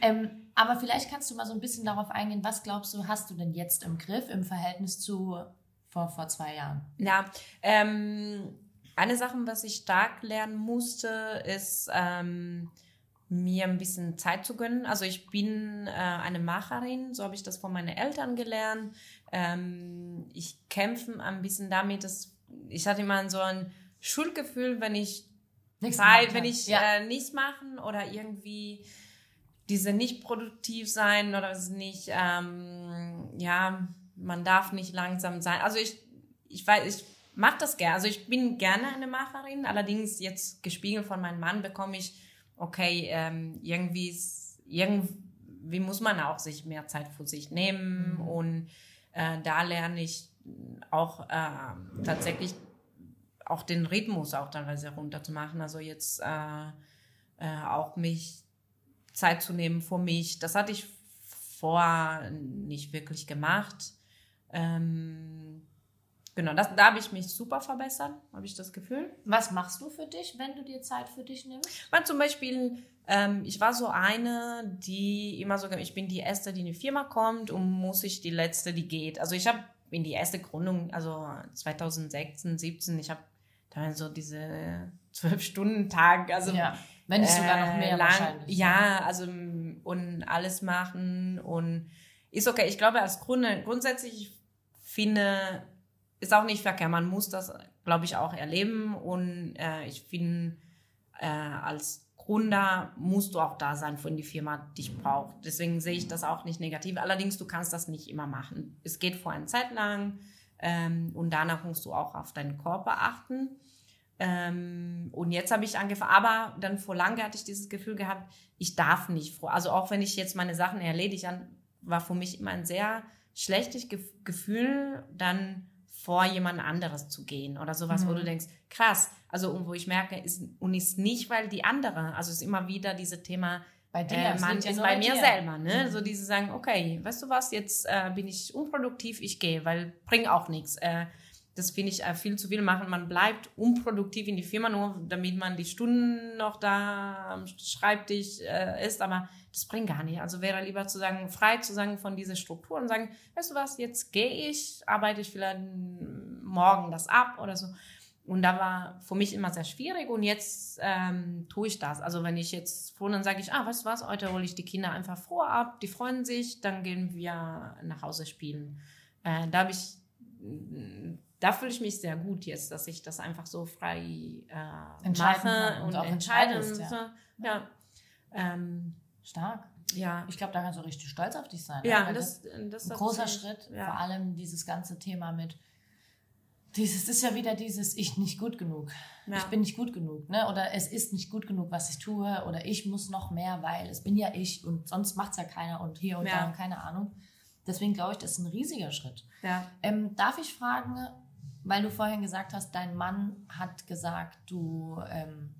Ähm, aber vielleicht kannst du mal so ein bisschen darauf eingehen, was glaubst du, hast du denn jetzt im Griff im Verhältnis zu vor, vor zwei Jahren? Ja, ähm, eine Sache, was ich stark lernen musste, ist ähm, mir ein bisschen Zeit zu gönnen. Also ich bin äh, eine Macherin, so habe ich das von meinen Eltern gelernt. Ähm, ich kämpfe ein bisschen damit, dass ich hatte immer so ein Schuldgefühl, wenn ich nichts Zeit, wenn ich ja. äh, nichts machen oder irgendwie diese nicht produktiv sein oder nicht, ähm, ja, man darf nicht langsam sein. Also ich, ich weiß, ich mache das gerne. Also ich bin gerne eine Macherin, allerdings jetzt gespiegelt von meinem Mann bekomme ich, okay, ähm, irgendwie, ist, irgendwie muss man auch sich mehr Zeit für sich nehmen mhm. und äh, da lerne ich auch äh, tatsächlich auch den Rhythmus auch teilweise runterzumachen. Also jetzt äh, äh, auch mich Zeit zu nehmen für mich. Das hatte ich vorher nicht wirklich gemacht. Ähm, genau, das, da habe ich mich super verbessert, habe ich das Gefühl. Was machst du für dich, wenn du dir Zeit für dich nimmst? Man zum Beispiel, ähm, ich war so eine, die immer so, ich bin die Erste, die in die Firma kommt und muss ich die Letzte, die geht. Also ich habe in die erste Gründung, also 2016, 17, ich habe dann so diese zwölf Stunden Tag, also ja. Wenn nicht sogar noch mehr äh, lang, wahrscheinlich. Ja, also und alles machen und ist okay. Ich glaube, als Grunde, grundsätzlich ich finde, ist auch nicht verkehrt. Man muss das, glaube ich, auch erleben und äh, ich finde, äh, als Gründer musst du auch da sein, wenn die Firma dich braucht. Deswegen sehe ich das auch nicht negativ. Allerdings, du kannst das nicht immer machen. Es geht vor einer Zeit lang ähm, und danach musst du auch auf deinen Körper achten. Ähm, und jetzt habe ich angefangen, aber dann vor lange hatte ich dieses Gefühl gehabt, ich darf nicht vor. Also auch wenn ich jetzt meine Sachen erledige, war für mich immer ein sehr schlechtes Gefühl, dann vor jemand anderes zu gehen oder sowas, mhm. wo du denkst, krass, also wo ich merke, ist, und ist nicht, weil die andere, also es ist immer wieder dieses Thema, bei dir, äh, man ist bei mir dir. selber, ne? Mhm. So diese sagen, okay, weißt du was, jetzt äh, bin ich unproduktiv, ich gehe, weil bringt auch nichts. Äh, das finde ich äh, viel zu viel machen. Man bleibt unproduktiv in die Firma, nur damit man die Stunden noch da am Schreibtisch äh, ist, aber das bringt gar nicht. Also wäre lieber zu sagen, frei zu sagen von dieser Struktur und sagen, weißt du was, jetzt gehe ich, arbeite ich vielleicht morgen das ab oder so. Und da war für mich immer sehr schwierig und jetzt ähm, tue ich das. Also wenn ich jetzt froh, dann sage ich, ah, weißt du was, heute hole ich die Kinder einfach vor ab, die freuen sich, dann gehen wir nach Hause spielen. Äh, da habe ich da fühle ich mich sehr gut jetzt, dass ich das einfach so frei äh, mache und, und entscheide. Und ja. Ja. Ähm, Stark. Ja. Ich glaube, da kannst du richtig stolz auf dich sein. Ja, das, das, das, ein großer Schritt. Ja. Vor allem dieses ganze Thema mit dieses ist ja wieder dieses ich nicht gut genug. Ja. Ich bin nicht gut genug, ne? Oder es ist nicht gut genug, was ich tue, oder ich muss noch mehr, weil es bin ja ich und sonst macht es ja keiner und hier und ja. da und keine Ahnung. Deswegen glaube ich, das ist ein riesiger Schritt. Ja. Ähm, darf ich fragen, weil du vorhin gesagt hast, dein Mann hat gesagt, du ähm,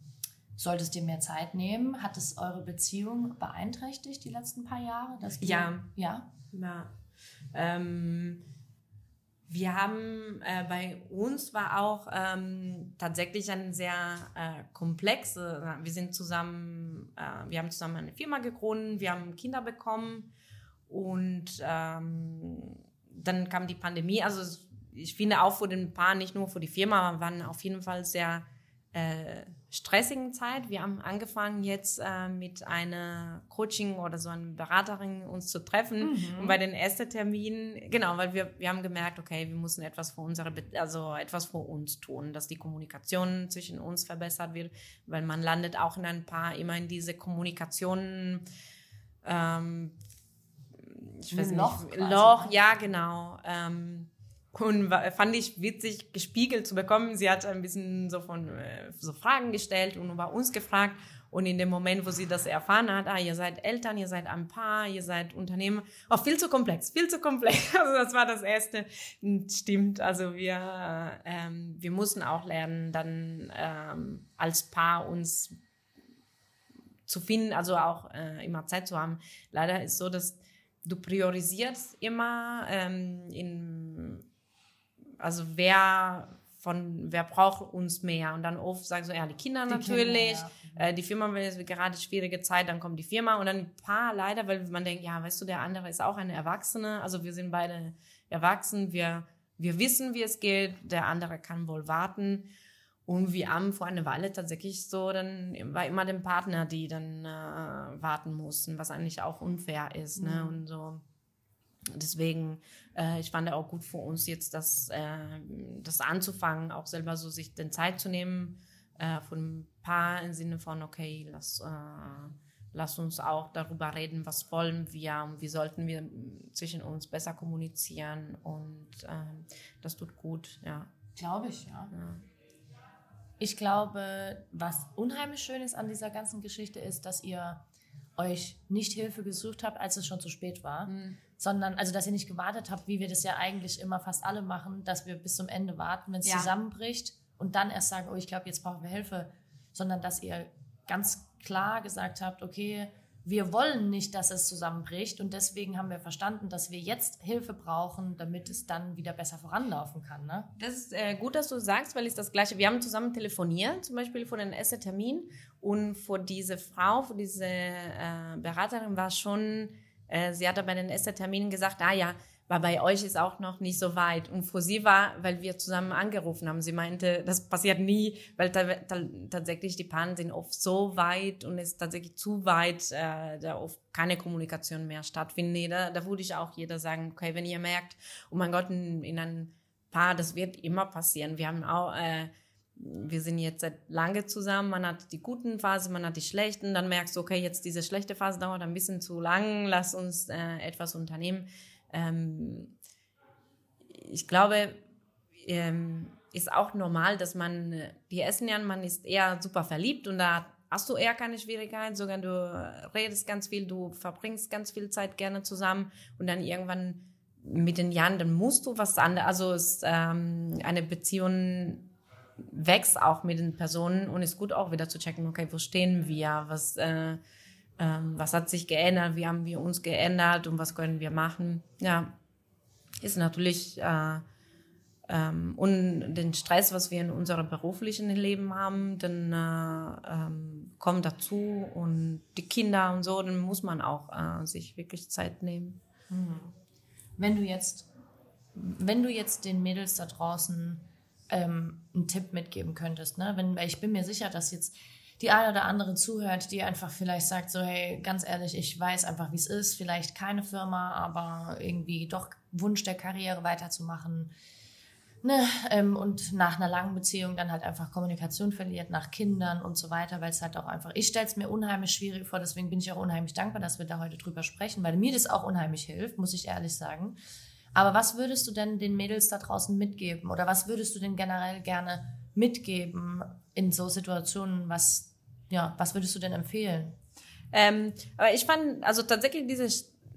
solltest dir mehr Zeit nehmen. Hat es eure Beziehung beeinträchtigt die letzten paar Jahre? Dass du, ja. Ja. ja. Ähm, wir haben äh, bei uns war auch ähm, tatsächlich ein sehr äh, komplexe. Wir sind zusammen, äh, wir haben zusammen eine Firma gegründet, wir haben Kinder bekommen und ähm, dann kam die Pandemie. Also ich finde auch für den Paar, nicht nur für die Firma, waren auf jeden Fall sehr äh, stressigen Zeit. Wir haben angefangen jetzt äh, mit einer Coaching oder so einer Beraterin uns zu treffen. Mhm. Und bei den ersten Terminen, genau, weil wir, wir haben gemerkt, okay, wir müssen etwas für unsere, also etwas für uns tun, dass die Kommunikation zwischen uns verbessert wird, weil man landet auch in ein paar immer in diese Kommunikation, ähm, ich weiß Loch, nicht, Loch, ne? ja, genau. Ähm, und fand ich witzig, gespiegelt zu bekommen. Sie hat ein bisschen so von äh, so Fragen gestellt und über uns gefragt. Und in dem Moment, wo sie das erfahren hat, ah, ihr seid Eltern, ihr seid ein Paar, ihr seid Unternehmen, auch viel zu komplex, viel zu komplex. Also das war das Erste. Stimmt, also wir, ähm, wir mussten auch lernen, dann ähm, als Paar uns zu finden, also auch äh, immer Zeit zu haben. Leider ist so, dass du priorisierst immer ähm, in also wer von wer braucht uns mehr? Und dann oft sagen so, ja, die Kinder die natürlich, Kinder, ja. äh, die Firma will jetzt gerade schwierige Zeit, dann kommt die Firma und dann ein paar leider, weil man denkt, ja, weißt du, der andere ist auch eine Erwachsene, also wir sind beide erwachsen, wir, wir wissen, wie es geht, der andere kann wohl warten. Und wir haben vor einer Weile tatsächlich so, dann war immer der Partner, die dann äh, warten mussten, was eigentlich auch unfair ist, ne? mhm. ne? Und so. Deswegen, äh, ich fand auch gut für uns jetzt, das, äh, das anzufangen, auch selber so sich den Zeit zu nehmen äh, von ein paar im Sinne von, okay, lass, äh, lass uns auch darüber reden, was wollen wir und wie sollten wir zwischen uns besser kommunizieren und ähm, das tut gut, ja. Glaube ich, ja. ja. Ich glaube, was unheimlich schön ist an dieser ganzen Geschichte ist, dass ihr euch nicht Hilfe gesucht habt, als es schon zu spät war, mhm. Sondern also dass ihr nicht gewartet habt, wie wir das ja eigentlich immer fast alle machen, dass wir bis zum Ende warten, wenn es ja. zusammenbricht und dann erst sagen, oh, ich glaube, jetzt brauchen wir Hilfe, sondern dass ihr ganz klar gesagt habt, okay, wir wollen nicht, dass es zusammenbricht und deswegen haben wir verstanden, dass wir jetzt Hilfe brauchen, damit es dann wieder besser voranlaufen kann. Ne? Das ist äh, gut, dass du sagst, weil es das Gleiche. Wir haben zusammen telefoniert, zum Beispiel vor den ersten Termin und vor diese Frau, vor diese äh, Beraterin war schon, äh, sie hat bei den ersten Terminen gesagt, ah ja, war bei euch ist auch noch nicht so weit. Und für sie war, weil wir zusammen angerufen haben. Sie meinte, das passiert nie, weil tatsächlich die Pannen sind oft so weit und es ist tatsächlich zu weit, äh, da oft keine Kommunikation mehr stattfindet. Da, da würde ich auch jeder sagen, okay, wenn ihr merkt, oh mein Gott, in, in ein Paar, das wird immer passieren. Wir haben auch, äh, wir sind jetzt seit lange zusammen, man hat die guten Phasen, man hat die schlechten, dann merkst du, okay, jetzt diese schlechte Phase dauert ein bisschen zu lang, lass uns äh, etwas unternehmen. Ähm, ich glaube, ähm, ist auch normal, dass man, die essen ja, man ist eher super verliebt und da hast du eher keine Schwierigkeiten, sogar du redest ganz viel, du verbringst ganz viel Zeit gerne zusammen und dann irgendwann mit den Jahren, dann musst du was anderes, also ist, ähm, eine Beziehung wächst auch mit den Personen und ist gut auch wieder zu checken, okay, wo stehen wir, was, äh, ähm, was hat sich geändert, wie haben wir uns geändert und was können wir machen. Ja, ist natürlich äh, ähm, und den Stress, was wir in unserem beruflichen Leben haben, dann äh, ähm, kommt dazu und die Kinder und so, dann muss man auch äh, sich wirklich Zeit nehmen. Mhm. Wenn du jetzt, wenn du jetzt den Mädels da draußen ähm, einen Tipp mitgeben könntest, ne? Wenn, ich bin mir sicher, dass jetzt die eine oder andere zuhört, die einfach vielleicht sagt, so, hey, ganz ehrlich, ich weiß einfach, wie es ist, vielleicht keine Firma, aber irgendwie doch Wunsch der Karriere weiterzumachen. Ne, ähm, und nach einer langen Beziehung dann halt einfach Kommunikation verliert, nach Kindern und so weiter, weil es halt auch einfach, ich stelle es mir unheimlich schwierig vor, deswegen bin ich auch unheimlich dankbar, dass wir da heute drüber sprechen, weil mir das auch unheimlich hilft, muss ich ehrlich sagen. Aber was würdest du denn den Mädels da draußen mitgeben oder was würdest du denn generell gerne mitgeben in so Situationen, was, ja, was würdest du denn empfehlen? Ähm, aber ich fand, also tatsächlich diesen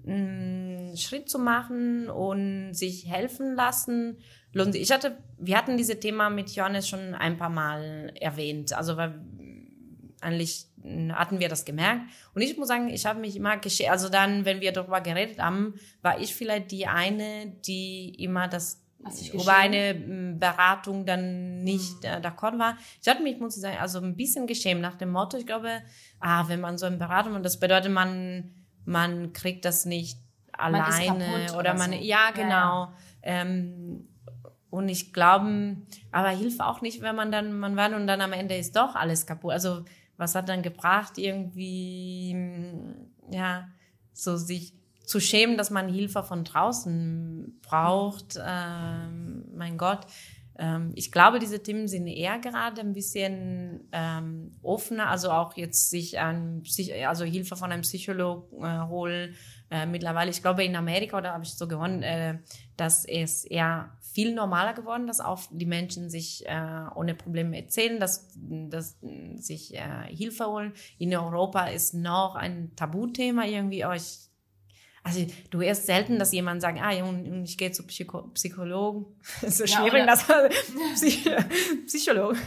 mm, Schritt zu machen und sich helfen lassen. Ich hatte, wir hatten dieses Thema mit Johannes schon ein paar Mal erwähnt. Also, weil eigentlich hatten wir das gemerkt. Und ich muss sagen, ich habe mich immer geschämt. Also dann, wenn wir darüber geredet haben, war ich vielleicht die eine, die immer das über eine Beratung dann nicht mhm. äh, d'accord war. Ich hatte mich, muss ich sagen, also ein bisschen geschämt nach dem Motto, ich glaube, ah, wenn man so eine Beratung, und das bedeutet, man, man kriegt das nicht alleine man oder, oder man, so. ja, genau. Ja, ja. Ähm, Und ich glaube, aber hilft auch nicht, wenn man dann, man war und dann am Ende ist doch alles kaputt. Also was hat dann gebracht, irgendwie, ja, so sich zu schämen, dass man Hilfe von draußen braucht. Ähm, mein Gott. Ähm, ich glaube, diese Themen sind eher gerade ein bisschen ähm, offener, also auch jetzt sich an, also Hilfe von einem Psychologen äh, holen. Äh, mittlerweile, ich glaube, in Amerika, oder habe ich so gewonnen, äh, dass es eher viel normaler geworden, dass auch die Menschen sich äh, ohne Probleme erzählen, dass, dass sich äh, Hilfe holen. In Europa ist noch ein Tabuthema irgendwie, oh, ich also du hörst selten, dass jemand sagt, ah, ich gehe zu Psycho Psychologen. So schwierig, ja, das Psych Psychologe.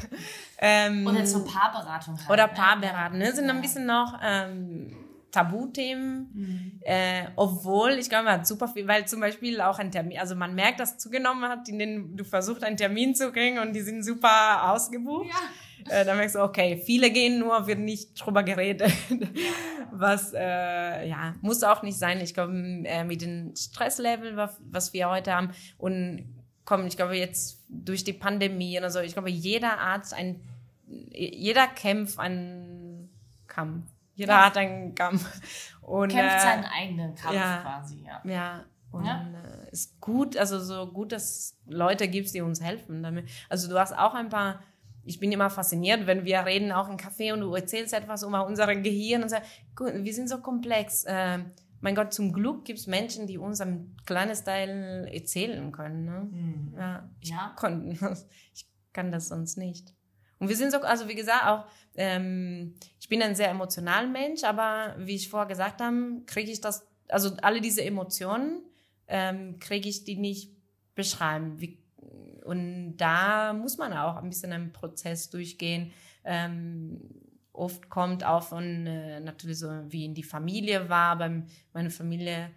Ähm, oder zur Paarberatung halt. Oder ne? Paarberatung. Ne? Sind ein bisschen noch ähm, Tabuthemen, mhm. äh, obwohl ich glaube, man hat super viel, weil zum Beispiel auch ein Termin, also man merkt, dass zugenommen hat, in denen du versuchst, einen Termin zu kriegen und die sind super ausgebucht. Ja. Äh, dann merkst du, okay, viele gehen nur, wird nicht drüber geredet. was, äh, ja, muss auch nicht sein. Ich glaube, äh, mit dem Stresslevel, was, was wir heute haben und kommen, ich glaube, jetzt durch die Pandemie oder so, ich glaube, jeder Arzt, ein, jeder kämpft einen Kampf. Jeder ja. hat einen Kampf. Und, Kämpft äh, seinen eigenen Kampf ja, quasi, ja. Ja, und. Äh, ist gut, also so gut, dass Leute gibt, die uns helfen damit. Also du hast auch ein paar ich bin immer fasziniert, wenn wir reden auch im Café und du erzählst etwas über unser Gehirn und sagst, wir sind so komplex. Äh, mein Gott, zum Glück gibt es Menschen, die uns ein kleines Teil erzählen können. Ne? Mhm. Ja, ich, ja. Kon, ich kann das sonst nicht. Und wir sind so, also wie gesagt, auch, ähm, ich bin ein sehr emotionaler Mensch, aber wie ich vorher gesagt habe, kriege ich das, also alle diese Emotionen, ähm, kriege ich die nicht beschreiben. Wie und da muss man auch ein bisschen einen Prozess durchgehen. Ähm, oft kommt auch von, äh, natürlich so wie in die Familie war, bei meiner Familie,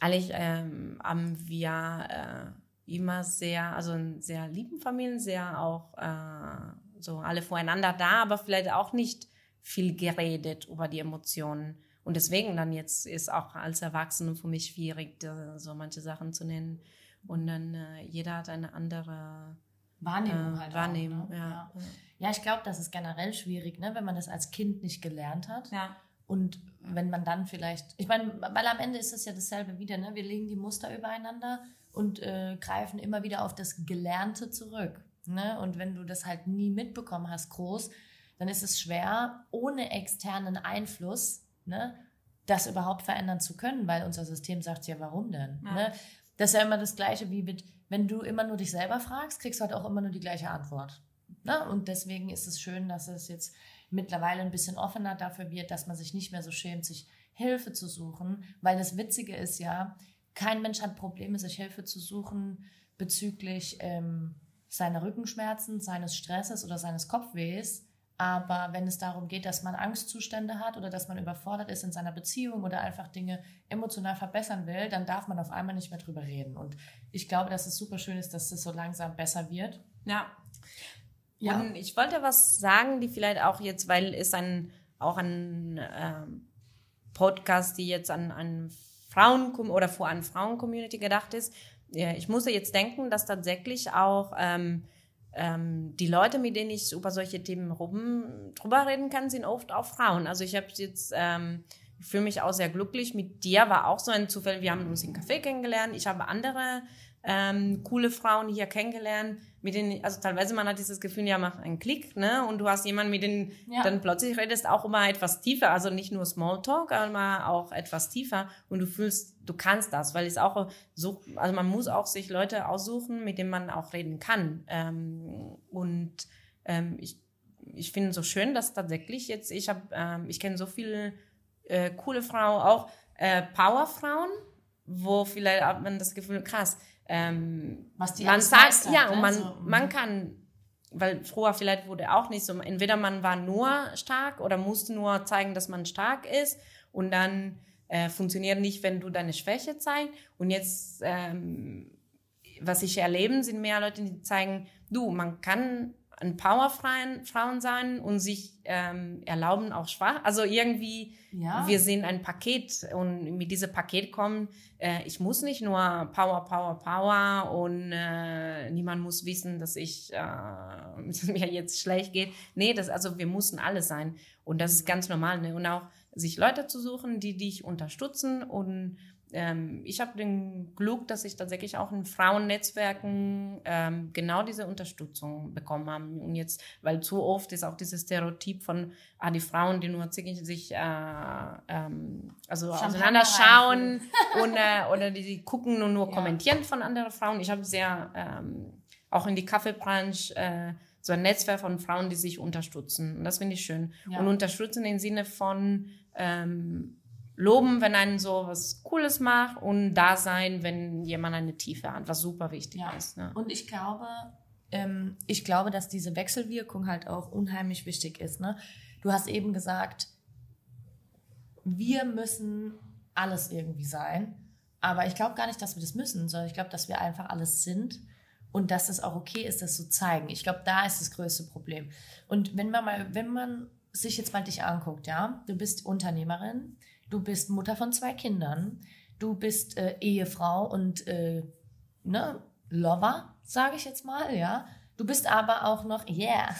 eigentlich ähm, haben wir äh, immer sehr, also in sehr lieben Familien, sehr auch äh, so alle voreinander da, aber vielleicht auch nicht viel geredet über die Emotionen. Und deswegen dann jetzt ist auch als Erwachsene für mich schwierig, so manche Sachen zu nennen. Und dann äh, jeder hat eine andere Wahrnehmung. Äh, halt Wahrnehmung, auch, ne? ja. ja. ja. ich glaube, das ist generell schwierig, ne? wenn man das als Kind nicht gelernt hat. Ja. Und wenn man dann vielleicht, ich meine, weil am Ende ist es ja dasselbe wieder, ne? wir legen die Muster übereinander und äh, greifen immer wieder auf das Gelernte zurück. Ne? Und wenn du das halt nie mitbekommen hast, groß, dann ist es schwer, ohne externen Einfluss, ne, das überhaupt verändern zu können, weil unser System sagt ja, warum denn? Ja. Ne? Das ist ja immer das Gleiche wie mit, wenn du immer nur dich selber fragst, kriegst du halt auch immer nur die gleiche Antwort. Ne? Und deswegen ist es schön, dass es jetzt mittlerweile ein bisschen offener dafür wird, dass man sich nicht mehr so schämt, sich Hilfe zu suchen. Weil das Witzige ist ja, kein Mensch hat Probleme, sich Hilfe zu suchen bezüglich ähm, seiner Rückenschmerzen, seines Stresses oder seines Kopfwehs. Aber wenn es darum geht, dass man Angstzustände hat oder dass man überfordert ist in seiner Beziehung oder einfach Dinge emotional verbessern will, dann darf man auf einmal nicht mehr drüber reden. Und ich glaube, dass es super schön ist, dass es so langsam besser wird. Ja. Ja. Und ich wollte was sagen, die vielleicht auch jetzt, weil es ein, auch ein ähm, Podcast, die jetzt an, an Frauen oder vor an Frauen-Community gedacht ist. Ich musste jetzt denken, dass tatsächlich auch ähm, ähm, die Leute, mit denen ich über solche Themen rum, drüber reden kann, sind oft auch Frauen. Also ich habe jetzt, ähm, fühle mich auch sehr glücklich. Mit dir war auch so ein Zufall. Wir haben uns im Café kennengelernt. Ich habe andere ähm, coole Frauen hier kennengelernt, mit denen, also teilweise man hat dieses Gefühl, ja, mach einen Klick, ne? Und du hast jemanden, mit dem ja. dann plötzlich redest auch immer etwas tiefer, also nicht nur Smalltalk, aber auch etwas tiefer und du fühlst, du kannst das, weil es auch so, also man muss auch sich Leute aussuchen, mit denen man auch reden kann. Ähm, und ähm, ich, ich finde es so schön, dass tatsächlich jetzt, ich habe, ähm, ich kenne so viele äh, coole Frauen, auch äh, Powerfrauen, wo vielleicht hat man das Gefühl, krass, ähm, Was die man sagt, ja, und man, so, man kann, weil früher vielleicht wurde auch nicht so, entweder man war nur stark oder musste nur zeigen, dass man stark ist und dann äh, funktioniert nicht, wenn du deine Schwäche zeigst. Und jetzt, ähm, was ich erlebe, sind mehr Leute, die zeigen, du, man kann ein Powerfrauen sein und sich ähm, erlauben auch schwach. Also irgendwie, ja. wir sind ein Paket und mit diesem Paket kommen, äh, ich muss nicht nur Power, Power, Power und äh, niemand muss wissen, dass ich, äh, mir jetzt schlecht geht. Nee, das, also wir mussten alle sein und das ist ganz normal. Ne? Und auch sich Leute zu suchen, die dich unterstützen und ähm, ich habe den Glück, dass ich tatsächlich auch in Frauennetzwerken ähm, genau diese Unterstützung bekommen habe. Und jetzt, weil zu oft ist auch dieses Stereotyp von ah, die Frauen, die nur sich äh, ähm, also auseinanderschauen und, äh, oder die, die, gucken und nur ja. kommentieren von anderen Frauen. Ich habe sehr ähm, auch in die Kaffeebranche äh, so ein Netzwerk von Frauen, die sich unterstützen. Und das finde ich schön. Ja. Und unterstützen im Sinne von ähm, loben, wenn einen so was Cooles macht und da sein, wenn jemand eine Tiefe hat, was super wichtig ja. ist. Ne? Und ich glaube, ähm, ich glaube, dass diese Wechselwirkung halt auch unheimlich wichtig ist. Ne? Du hast eben gesagt, wir müssen alles irgendwie sein. Aber ich glaube gar nicht, dass wir das müssen, sondern ich glaube, dass wir einfach alles sind und dass es auch okay ist, das zu zeigen. Ich glaube, da ist das größte Problem. Und wenn man mal, wenn man sich jetzt mal dich anguckt, ja, du bist Unternehmerin, du bist Mutter von zwei Kindern, du bist äh, Ehefrau und äh, ne, Lover, sage ich jetzt mal, ja. Du bist aber auch noch, yeah,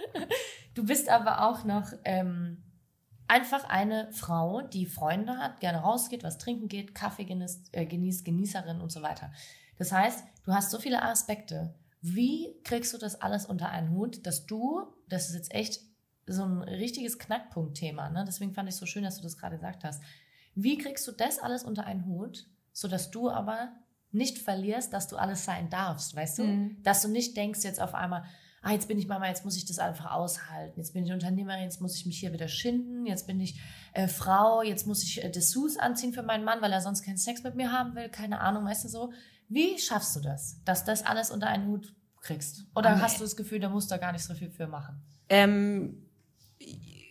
du bist aber auch noch ähm, einfach eine Frau, die Freunde hat, gerne rausgeht, was trinken geht, Kaffee genießt, äh, genießt Genießerin und so weiter. Das heißt, du hast so viele Aspekte. Wie kriegst du das alles unter einen Hut, dass du, das ist jetzt echt so ein richtiges Knackpunktthema. Ne? Deswegen fand ich es so schön, dass du das gerade gesagt hast. Wie kriegst du das alles unter einen Hut, sodass du aber nicht verlierst, dass du alles sein darfst, weißt du? Mhm. Dass du nicht denkst jetzt auf einmal, ah, jetzt bin ich Mama, jetzt muss ich das einfach aushalten. Jetzt bin ich Unternehmerin, jetzt muss ich mich hier wieder schinden. Jetzt bin ich äh, Frau, jetzt muss ich äh, Dessous anziehen für meinen Mann, weil er sonst keinen Sex mit mir haben will. Keine Ahnung, weißt du so. Wie schaffst du das, dass das alles unter einen Hut kriegst? Oder okay. hast du das Gefühl, da musst du gar nicht so viel für machen? Ähm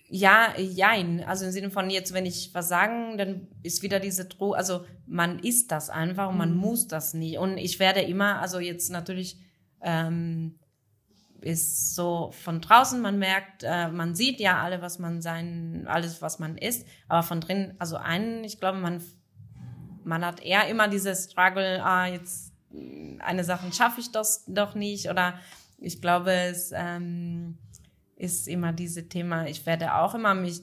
ja, jein. Also im Sinne von jetzt, wenn ich was sagen, dann ist wieder diese Droh, also man ist das einfach und man mhm. muss das nicht. Und ich werde immer, also jetzt natürlich ähm, ist so von draußen, man merkt, äh, man sieht ja alle, was man sein, alles, was man ist, aber von drin, also einen, ich glaube, man, man hat eher immer dieses Struggle, ah, jetzt eine Sache schaffe ich das doch nicht oder ich glaube, es ähm, ist immer dieses Thema, ich werde auch immer mich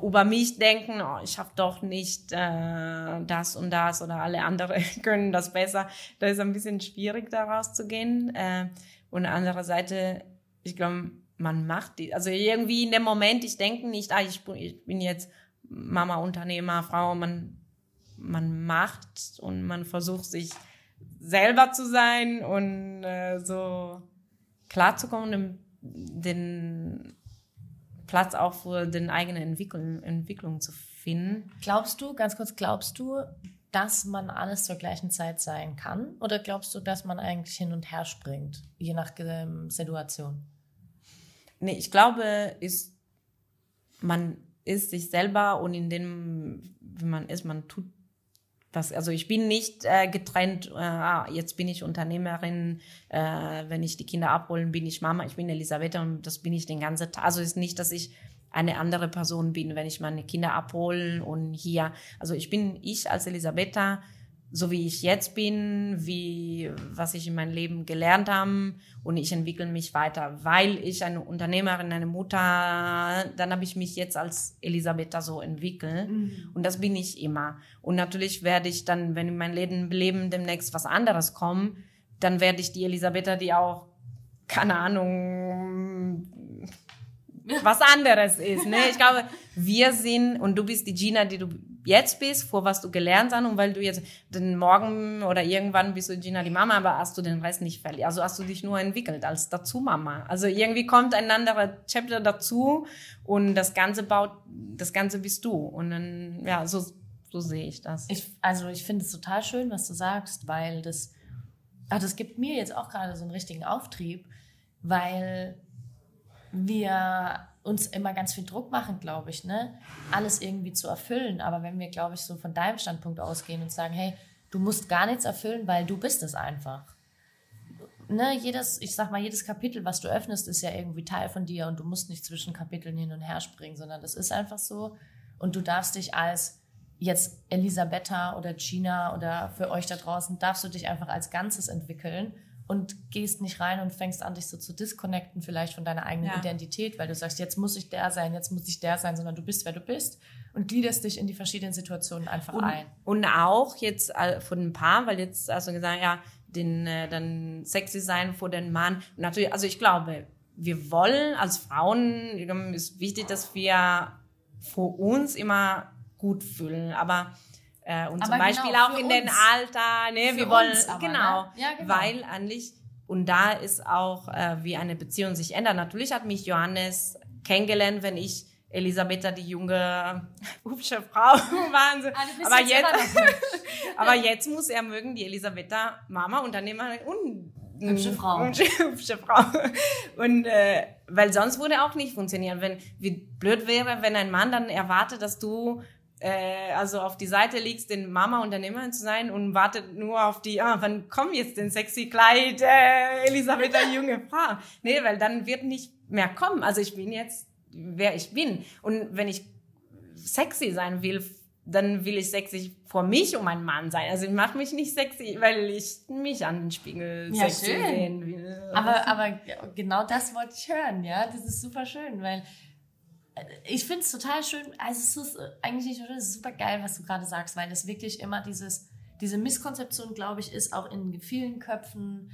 über mich denken, oh, ich habe doch nicht äh, das und das oder alle anderen können das besser. Da ist ein bisschen schwierig, da rauszugehen. Äh, und andererseits, ich glaube, man macht die, also irgendwie in dem Moment, ich denke nicht, ah, ich, ich bin jetzt Mama, Unternehmer, Frau, man, man macht und man versucht sich selber zu sein und äh, so klarzukommen den Platz auch für den eigenen Entwicklung, Entwicklung zu finden. Glaubst du, ganz kurz, glaubst du, dass man alles zur gleichen Zeit sein kann? Oder glaubst du, dass man eigentlich hin und her springt, je nach ähm, Situation? Nee, ich glaube, ist, man ist sich selber und in dem, wie man ist, man tut was, also ich bin nicht äh, getrennt, äh, ah, jetzt bin ich Unternehmerin, äh, wenn ich die Kinder abholen, bin ich Mama, ich bin Elisabeth und das bin ich den ganzen Tag. Also ist nicht, dass ich eine andere Person bin, wenn ich meine Kinder abhole und hier. Also ich bin ich als Elisabetta so wie ich jetzt bin, wie was ich in meinem Leben gelernt habe und ich entwickle mich weiter, weil ich eine Unternehmerin, eine Mutter, dann habe ich mich jetzt als Elisabetta so entwickelt mhm. und das bin ich immer. Und natürlich werde ich dann, wenn in mein Leben, Leben demnächst was anderes kommt, dann werde ich die Elisabetta, die auch keine Ahnung was anderes ist. Ne? Ich glaube, wir sind und du bist die Gina, die du jetzt bist, vor was du gelernt hast und weil du jetzt den Morgen oder irgendwann bist du Gina die Mama, aber hast du den Rest nicht verliebt. Also hast du dich nur entwickelt als dazu Mama. Also irgendwie kommt ein anderer Chapter dazu und das Ganze baut, das Ganze bist du. Und dann, ja, so, so sehe ich das. Ich, also ich finde es total schön, was du sagst, weil das, ach, das gibt mir jetzt auch gerade so einen richtigen Auftrieb, weil wir uns immer ganz viel Druck machen, glaube ich, ne? alles irgendwie zu erfüllen. Aber wenn wir, glaube ich, so von deinem Standpunkt ausgehen und sagen, hey, du musst gar nichts erfüllen, weil du bist es einfach. ne, jedes, ich sag mal, jedes Kapitel, was du öffnest, ist ja irgendwie Teil von dir und du musst nicht zwischen Kapiteln hin und her springen, sondern das ist einfach so. Und du darfst dich als jetzt Elisabetta oder Gina oder für euch da draußen, darfst du dich einfach als Ganzes entwickeln und gehst nicht rein und fängst an, dich so zu disconnecten, vielleicht von deiner eigenen ja. Identität, weil du sagst, jetzt muss ich der sein, jetzt muss ich der sein, sondern du bist, wer du bist und gliederst dich in die verschiedenen Situationen einfach und, ein. Und auch jetzt von ein paar, weil jetzt also gesagt, ja, den äh, dann sexy sein vor den Mann. Natürlich, also ich glaube, wir wollen als Frauen ist wichtig, dass wir vor uns immer gut fühlen, aber äh, und aber zum Beispiel genau, auch in uns. den Alter, ne, für wir wollen aber, genau, ne? ja, genau, weil eigentlich und da ist auch äh, wie eine Beziehung sich ändert. Natürlich hat mich Johannes kennengelernt, wenn ich Elisabetta, die junge, hübsche Frau, Wahnsinn. Ah, aber jetzt, aber jetzt muss er mögen, die Elisabetta Mama, Unternehmerin und hübsche Frau. Hübsche Frau. Und äh, weil sonst würde auch nicht funktionieren. Wenn wie blöd wäre, wenn ein Mann dann erwartet, dass du äh, also auf die Seite liegst, den Mama Unternehmerin zu sein und wartet nur auf die, ah, wann kommt jetzt den sexy Kleid, äh, Elisabeth, junge Frau. Nee, weil dann wird nicht mehr kommen. Also ich bin jetzt, wer ich bin. Und wenn ich sexy sein will, dann will ich sexy vor mich um einen Mann sein. Also ich mache mich nicht sexy, weil ich mich an den Spiegel ja, sexy schön. sehen will. Aber, aber genau das wollte ich hören, ja. Das ist super schön, weil ich finde es total schön. Also es ist eigentlich nicht ist super geil, was du gerade sagst, weil es wirklich immer dieses, diese Misskonzeption, glaube ich, ist auch in vielen Köpfen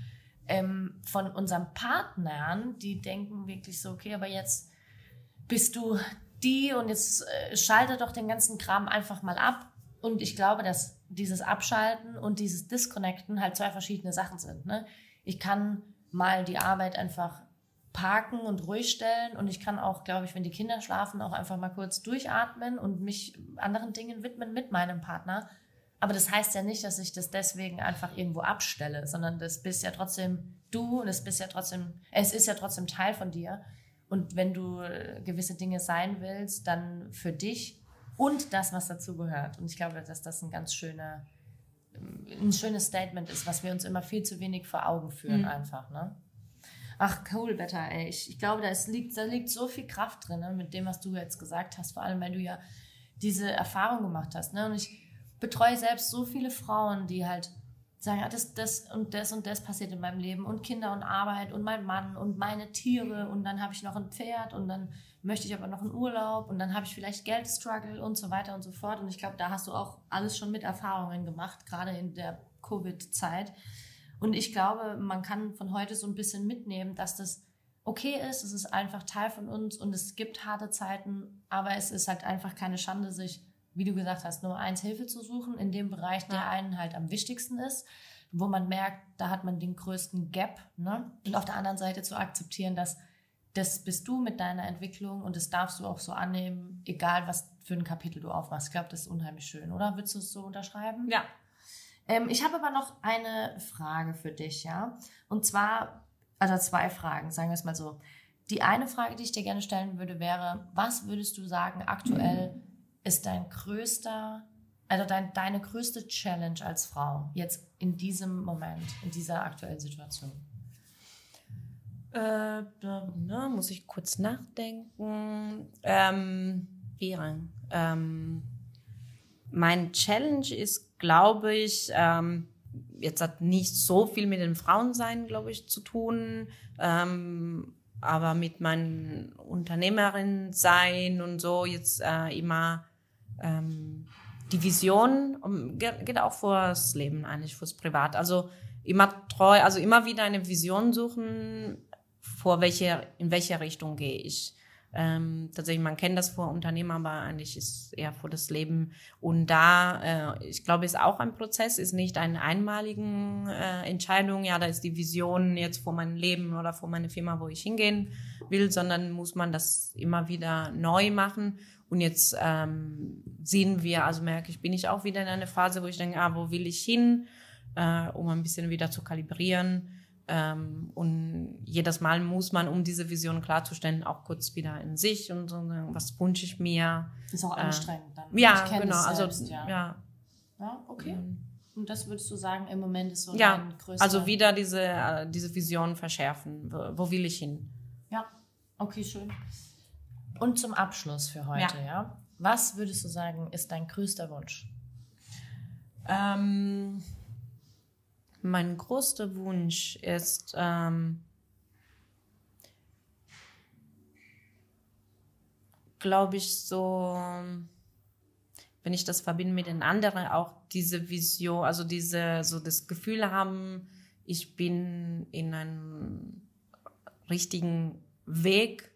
ähm, von unseren Partnern, die denken wirklich so, okay, aber jetzt bist du die und jetzt äh, schalte doch den ganzen Kram einfach mal ab. Und ich glaube, dass dieses Abschalten und dieses Disconnecten halt zwei verschiedene Sachen sind. Ne? Ich kann mal die Arbeit einfach parken und ruhig stellen. Und ich kann auch, glaube ich, wenn die Kinder schlafen, auch einfach mal kurz durchatmen und mich anderen Dingen widmen mit meinem Partner. Aber das heißt ja nicht, dass ich das deswegen einfach irgendwo abstelle, sondern das bist ja trotzdem du und es bist ja trotzdem, es ist ja trotzdem Teil von dir. Und wenn du gewisse Dinge sein willst, dann für dich und das, was dazu gehört. Und ich glaube, dass das ein ganz schöner, ein schönes Statement ist, was wir uns immer viel zu wenig vor Augen führen, mhm. einfach. Ne? Ach, cool, Wetter, ey. Ich, ich glaube, da, liegt, da liegt so viel Kraft drin, ne, mit dem, was du jetzt gesagt hast. Vor allem, weil du ja diese Erfahrung gemacht hast. Ne? Und ich betreue selbst so viele Frauen, die halt sagen, ja, das, das und das und das passiert in meinem Leben und Kinder und Arbeit und mein Mann und meine Tiere und dann habe ich noch ein Pferd und dann möchte ich aber noch einen Urlaub und dann habe ich vielleicht Geldstruggle und so weiter und so fort. Und ich glaube, da hast du auch alles schon mit Erfahrungen gemacht, gerade in der Covid-Zeit. Und ich glaube, man kann von heute so ein bisschen mitnehmen, dass das okay ist, es ist einfach Teil von uns und es gibt harte Zeiten, aber es ist halt einfach keine Schande, sich, wie du gesagt hast, Nummer eins Hilfe zu suchen in dem Bereich, der ja. einen halt am wichtigsten ist, wo man merkt, da hat man den größten Gap. Ne? Und auf der anderen Seite zu akzeptieren, dass das bist du mit deiner Entwicklung und das darfst du auch so annehmen, egal was für ein Kapitel du aufmachst. Ich glaube, das ist unheimlich schön, oder? Würdest du es so unterschreiben? Ja, ähm, ich habe aber noch eine Frage für dich, ja. Und zwar, also zwei Fragen, sagen wir es mal so. Die eine Frage, die ich dir gerne stellen würde, wäre, was würdest du sagen, aktuell ist dein größter, also dein, deine größte Challenge als Frau jetzt in diesem Moment, in dieser aktuellen Situation? Äh, da, na, muss ich kurz nachdenken. Ähm, ähm, mein Challenge ist glaube ich, ähm, jetzt hat nicht so viel mit dem Frauensein, glaube ich, zu tun, ähm, aber mit meinem Unternehmerin sein und so jetzt äh, immer ähm, die Vision um, geht auch vors Leben eigentlich, fürs Privat. Also immer treu, also immer wieder eine Vision suchen, vor welche, in welche Richtung gehe ich. Ähm, tatsächlich, man kennt das vor Unternehmen, aber eigentlich ist eher vor das Leben. Und da, äh, ich glaube, ist auch ein Prozess, ist nicht eine einmaligen äh, Entscheidung, ja, da ist die Vision jetzt vor meinem Leben oder vor meiner Firma, wo ich hingehen will, sondern muss man das immer wieder neu machen. Und jetzt ähm, sehen wir, also merke ich, bin ich auch wieder in einer Phase, wo ich denke, ah, wo will ich hin, äh, um ein bisschen wieder zu kalibrieren. Ähm, und jedes Mal muss man, um diese Vision klarzustellen, auch kurz wieder in sich und so, was wünsche ich mir. Ist auch äh, anstrengend dann. Ja, genau. Also, selbst, ja. ja. ja. okay. Mhm. Und das würdest du sagen, im Moment ist so Ja, dein größter... also wieder diese, äh, diese Vision verschärfen. Wo, wo will ich hin? Ja, okay, schön. Und zum Abschluss für heute, ja. Ja. Was würdest du sagen, ist dein größter Wunsch? Ähm, mein größter Wunsch ist, ähm, glaube ich, so, wenn ich das verbinde mit den anderen, auch diese Vision, also diese, so das Gefühl haben, ich bin in einem richtigen Weg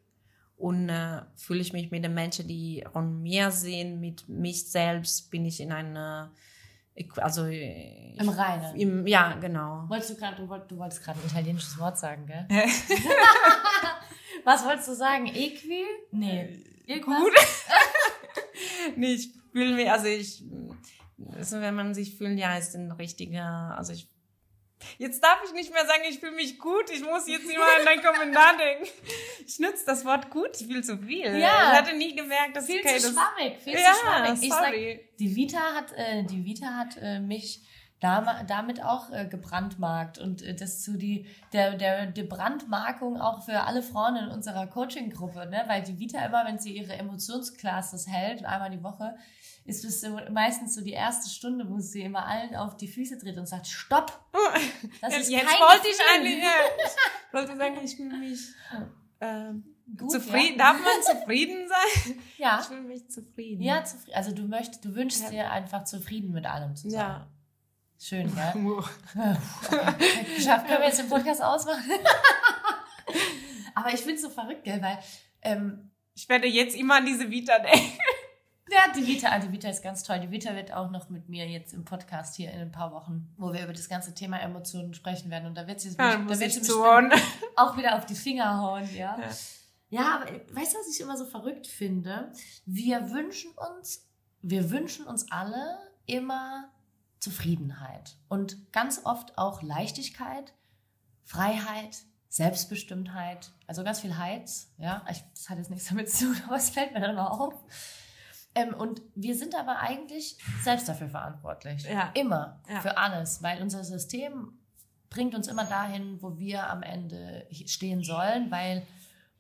und äh, fühle ich mich mit den Menschen, die von mir sehen, mit mich selbst, bin ich in einer, also ich, Im Reinen. im, ja, genau. Wolltest du gerade, du, wollt, du wolltest gerade ein italienisches Wort sagen, gell? Was wolltest du sagen? Equi? Nee. Irgendwas? Gut. nee, ich fühle mich, also ich, also wenn man sich fühlt, ja, ist ein richtiger, also ich, jetzt darf ich nicht mehr sagen, ich fühle mich gut, ich muss jetzt immer an deinen Kommentar denken. Ich nutze das Wort gut viel zu viel. Ja. Ich hatte nie gemerkt, dass Viel okay, zu das, schwammig, viel Ja, zu schwammig. Ich sag, sorry. die Vita hat, äh, die Vita hat äh, mich dam- damit auch äh, gebrandmarkt und äh, das zu die der, der die Brandmarkung auch für alle Frauen in unserer Coaching-Gruppe, ne? Weil die Vita immer, wenn sie ihre Emotionsclasses hält, einmal die Woche, ist es so, meistens so die erste Stunde, wo sie immer allen auf die Füße tritt und sagt, Stopp! Das ist jetzt kein wollte ich eigentlich, ja, ich wollte sagen, ich fühle mich ähm, Gut, zufrieden. ja. Darf man zufrieden sein? Ja. Ich fühle mich zufrieden. Ja, zufrieden. Also du möchtest, du wünschst Ja. dir einfach zufrieden mit allem zu sein. Ja. Schön, gell? Geschafft, können wir jetzt den Podcast ausmachen? Aber ich finde es so verrückt, gell? Weil, ähm, Ich werde jetzt immer an diese Vita denken. Ja, die Vita, ah, die Vita ist ganz toll. Die Vita wird auch noch mit mir jetzt im Podcast hier in ein paar Wochen, wo wir über das ganze Thema Emotionen sprechen werden. Und da wird sie, Ja, da wird sie auch wieder auf die Finger hauen, ja. Ja. Ja, aber weißt du, was ich immer so verrückt finde? Wir wünschen uns, wir wünschen uns alle immer Zufriedenheit und ganz oft auch Leichtigkeit, Freiheit, Selbstbestimmtheit, also ganz viel Heiz, ja. Ich, das hat jetzt nichts damit zu tun, aber es fällt mir dann immer auf. Ähm, und wir sind aber eigentlich selbst dafür verantwortlich. Ja. Immer. Ja. Für alles. Weil unser System bringt uns immer dahin, wo wir am Ende stehen sollen, weil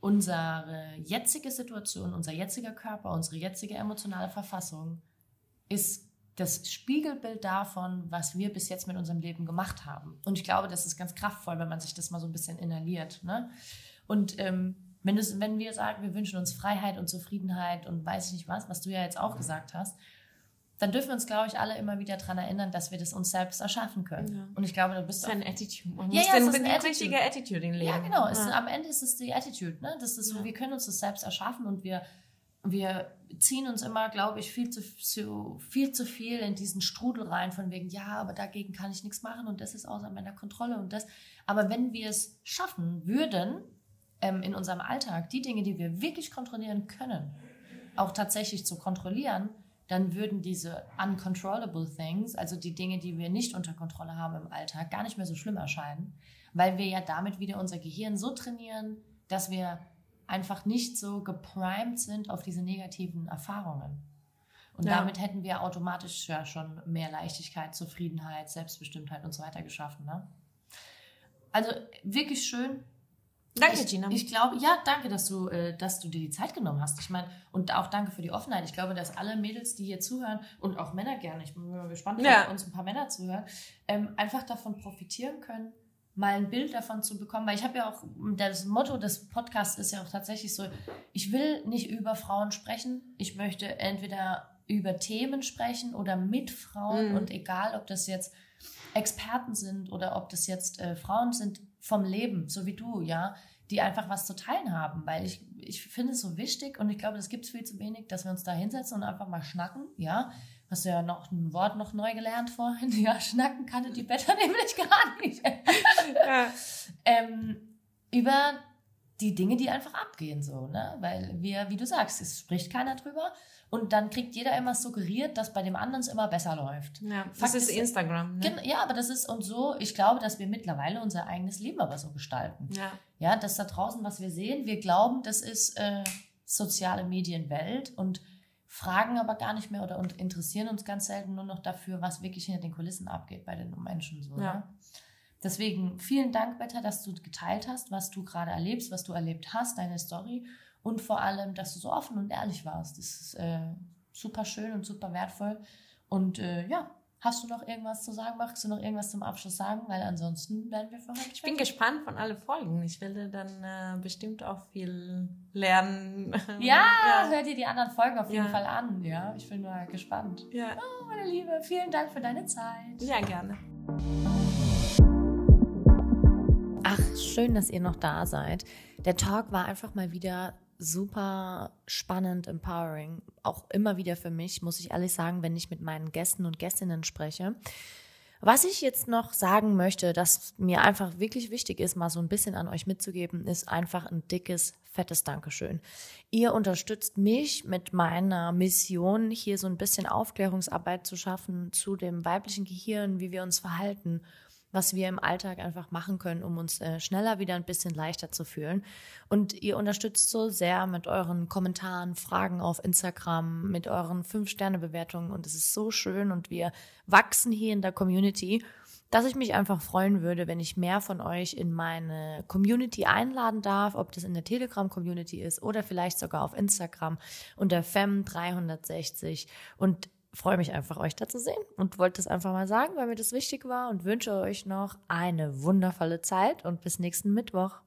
unsere jetzige Situation, unser jetziger Körper, unsere jetzige emotionale Verfassung ist das Spiegelbild davon, was wir bis jetzt mit unserem Leben gemacht haben. Und ich glaube, das ist ganz kraftvoll, wenn man sich das mal so ein bisschen inhaliert. Ne? Und ähm, wenn, wenn wir sagen, wir wünschen uns Freiheit und Zufriedenheit und weiß ich nicht was, was du ja jetzt auch gesagt hast, dann dürfen wir uns, glaube ich, alle immer wieder daran erinnern, dass wir das uns selbst erschaffen können. Ja. Und ich glaube, du bist Das ist eine Attitude. Man Ja, ja, den, ist eine Attitude. richtige Attitude im Leben. Ja, genau. Ja. Am Ende ist es die Attitude. Ne? Das ist so, Ja. wir können uns das selbst erschaffen und wir, wir ziehen uns immer, glaube ich, viel zu, zu, viel zu viel in diesen Strudel rein, von wegen, ja, aber dagegen kann ich nichts machen und das ist außer meiner Kontrolle und das. Aber wenn wir es schaffen würden, ähm, in unserem Alltag, die Dinge, die wir wirklich kontrollieren können, auch tatsächlich zu kontrollieren, dann würden diese uncontrollable things, also die Dinge, die wir nicht unter Kontrolle haben im Alltag, gar nicht mehr so schlimm erscheinen, weil wir ja damit wieder unser Gehirn so trainieren, dass wir einfach nicht so geprimed sind auf diese negativen Erfahrungen. Und Ja. damit hätten wir automatisch ja schon mehr Leichtigkeit, Zufriedenheit, Selbstbestimmtheit und so weiter geschaffen. Ne? Also wirklich schön, Danke, ich, Gina. Ich glaube, ja, danke, dass du, äh, dass du dir die Zeit genommen hast. Ich meine, und auch danke für die Offenheit. Ich glaube, dass alle Mädels, die hier zuhören und auch Männer gerne, ich bin mal gespannt, Ja. uns ein paar Männer zuhören, ähm, einfach davon profitieren können, mal ein Bild davon zu bekommen. Weil ich habe ja auch, das Motto des Podcasts ist ja auch tatsächlich so, ich will nicht über Frauen sprechen. Ich möchte entweder über Themen sprechen oder mit Frauen Mhm. und egal, ob das jetzt Experten sind oder ob das jetzt äh, Frauen sind vom Leben, so wie du, ja, die einfach was zu teilen haben, weil ich, ich finde es so wichtig und ich glaube, das gibt es viel zu wenig, dass wir uns da hinsetzen und einfach mal schnacken, ja. Hast du ja noch ein Wort noch neu gelernt vorhin? Ja, schnacken kannte die Better nämlich gar nicht. Ja. ähm, über die Dinge, die einfach abgehen, so, ne? Weil wir, wie du sagst, es spricht keiner drüber und dann kriegt jeder immer suggeriert, dass bei dem anderen es immer besser läuft. Ja, das Fakt ist ist- Instagram. Ne? Ja, aber das ist und so, ich glaube, dass wir mittlerweile unser eigenes Leben aber so gestalten. Ja. Ja, das da draußen, was wir sehen, wir glauben, das ist äh, soziale Medienwelt und fragen aber gar nicht mehr oder und interessieren uns ganz selten nur noch dafür, was wirklich hinter den Kulissen abgeht bei den Menschen. So, ja. Ne? Deswegen vielen Dank, Betta, dass du geteilt hast, was du gerade erlebst, was du erlebt hast, deine Story und vor allem, dass du so offen und ehrlich warst. Das ist äh, super schön und super wertvoll. Und äh, ja, Hast du noch irgendwas zu sagen? Magst du noch irgendwas zum Abschluss sagen? Weil ansonsten werden wir für heute. Ich bin gespannt von alle Folgen. Ich werde dann äh, bestimmt auch viel lernen. Ja, ja, hör dir die anderen Folgen auf jeden ja. Fall an. Ja, ich bin mal gespannt. Ja. Oh, meine Liebe, vielen Dank für deine Zeit. Ja, gerne. Ach, schön, dass ihr noch da seid. Der Talk war einfach mal wieder super spannend, empowering. Auch immer wieder für mich, muss ich ehrlich sagen, wenn ich mit meinen Gästen und Gästinnen spreche. Was ich jetzt noch sagen möchte, dass mir einfach wirklich wichtig ist, mal so ein bisschen an euch mitzugeben, ist einfach ein dickes, fettes Dankeschön. Ihr unterstützt mich mit meiner Mission, hier so ein bisschen Aufklärungsarbeit zu schaffen zu dem weiblichen Gehirn, wie wir uns verhalten was wir im Alltag einfach machen können, um uns äh, schneller wieder ein bisschen leichter zu fühlen. Und ihr unterstützt so sehr mit euren Kommentaren, Fragen auf Instagram, mit euren Fünf-Sterne-Bewertungen. Und es ist so schön und wir wachsen hier in der Community, dass ich mich einfach freuen würde, wenn ich mehr von euch in meine Community einladen darf, ob das in der Telegram-Community ist oder vielleicht sogar auf Instagram unter FEM360. Und freue mich einfach, euch da zu sehen und wollte es einfach mal sagen, weil mir das wichtig war und wünsche euch noch eine wundervolle Zeit und bis nächsten Mittwoch.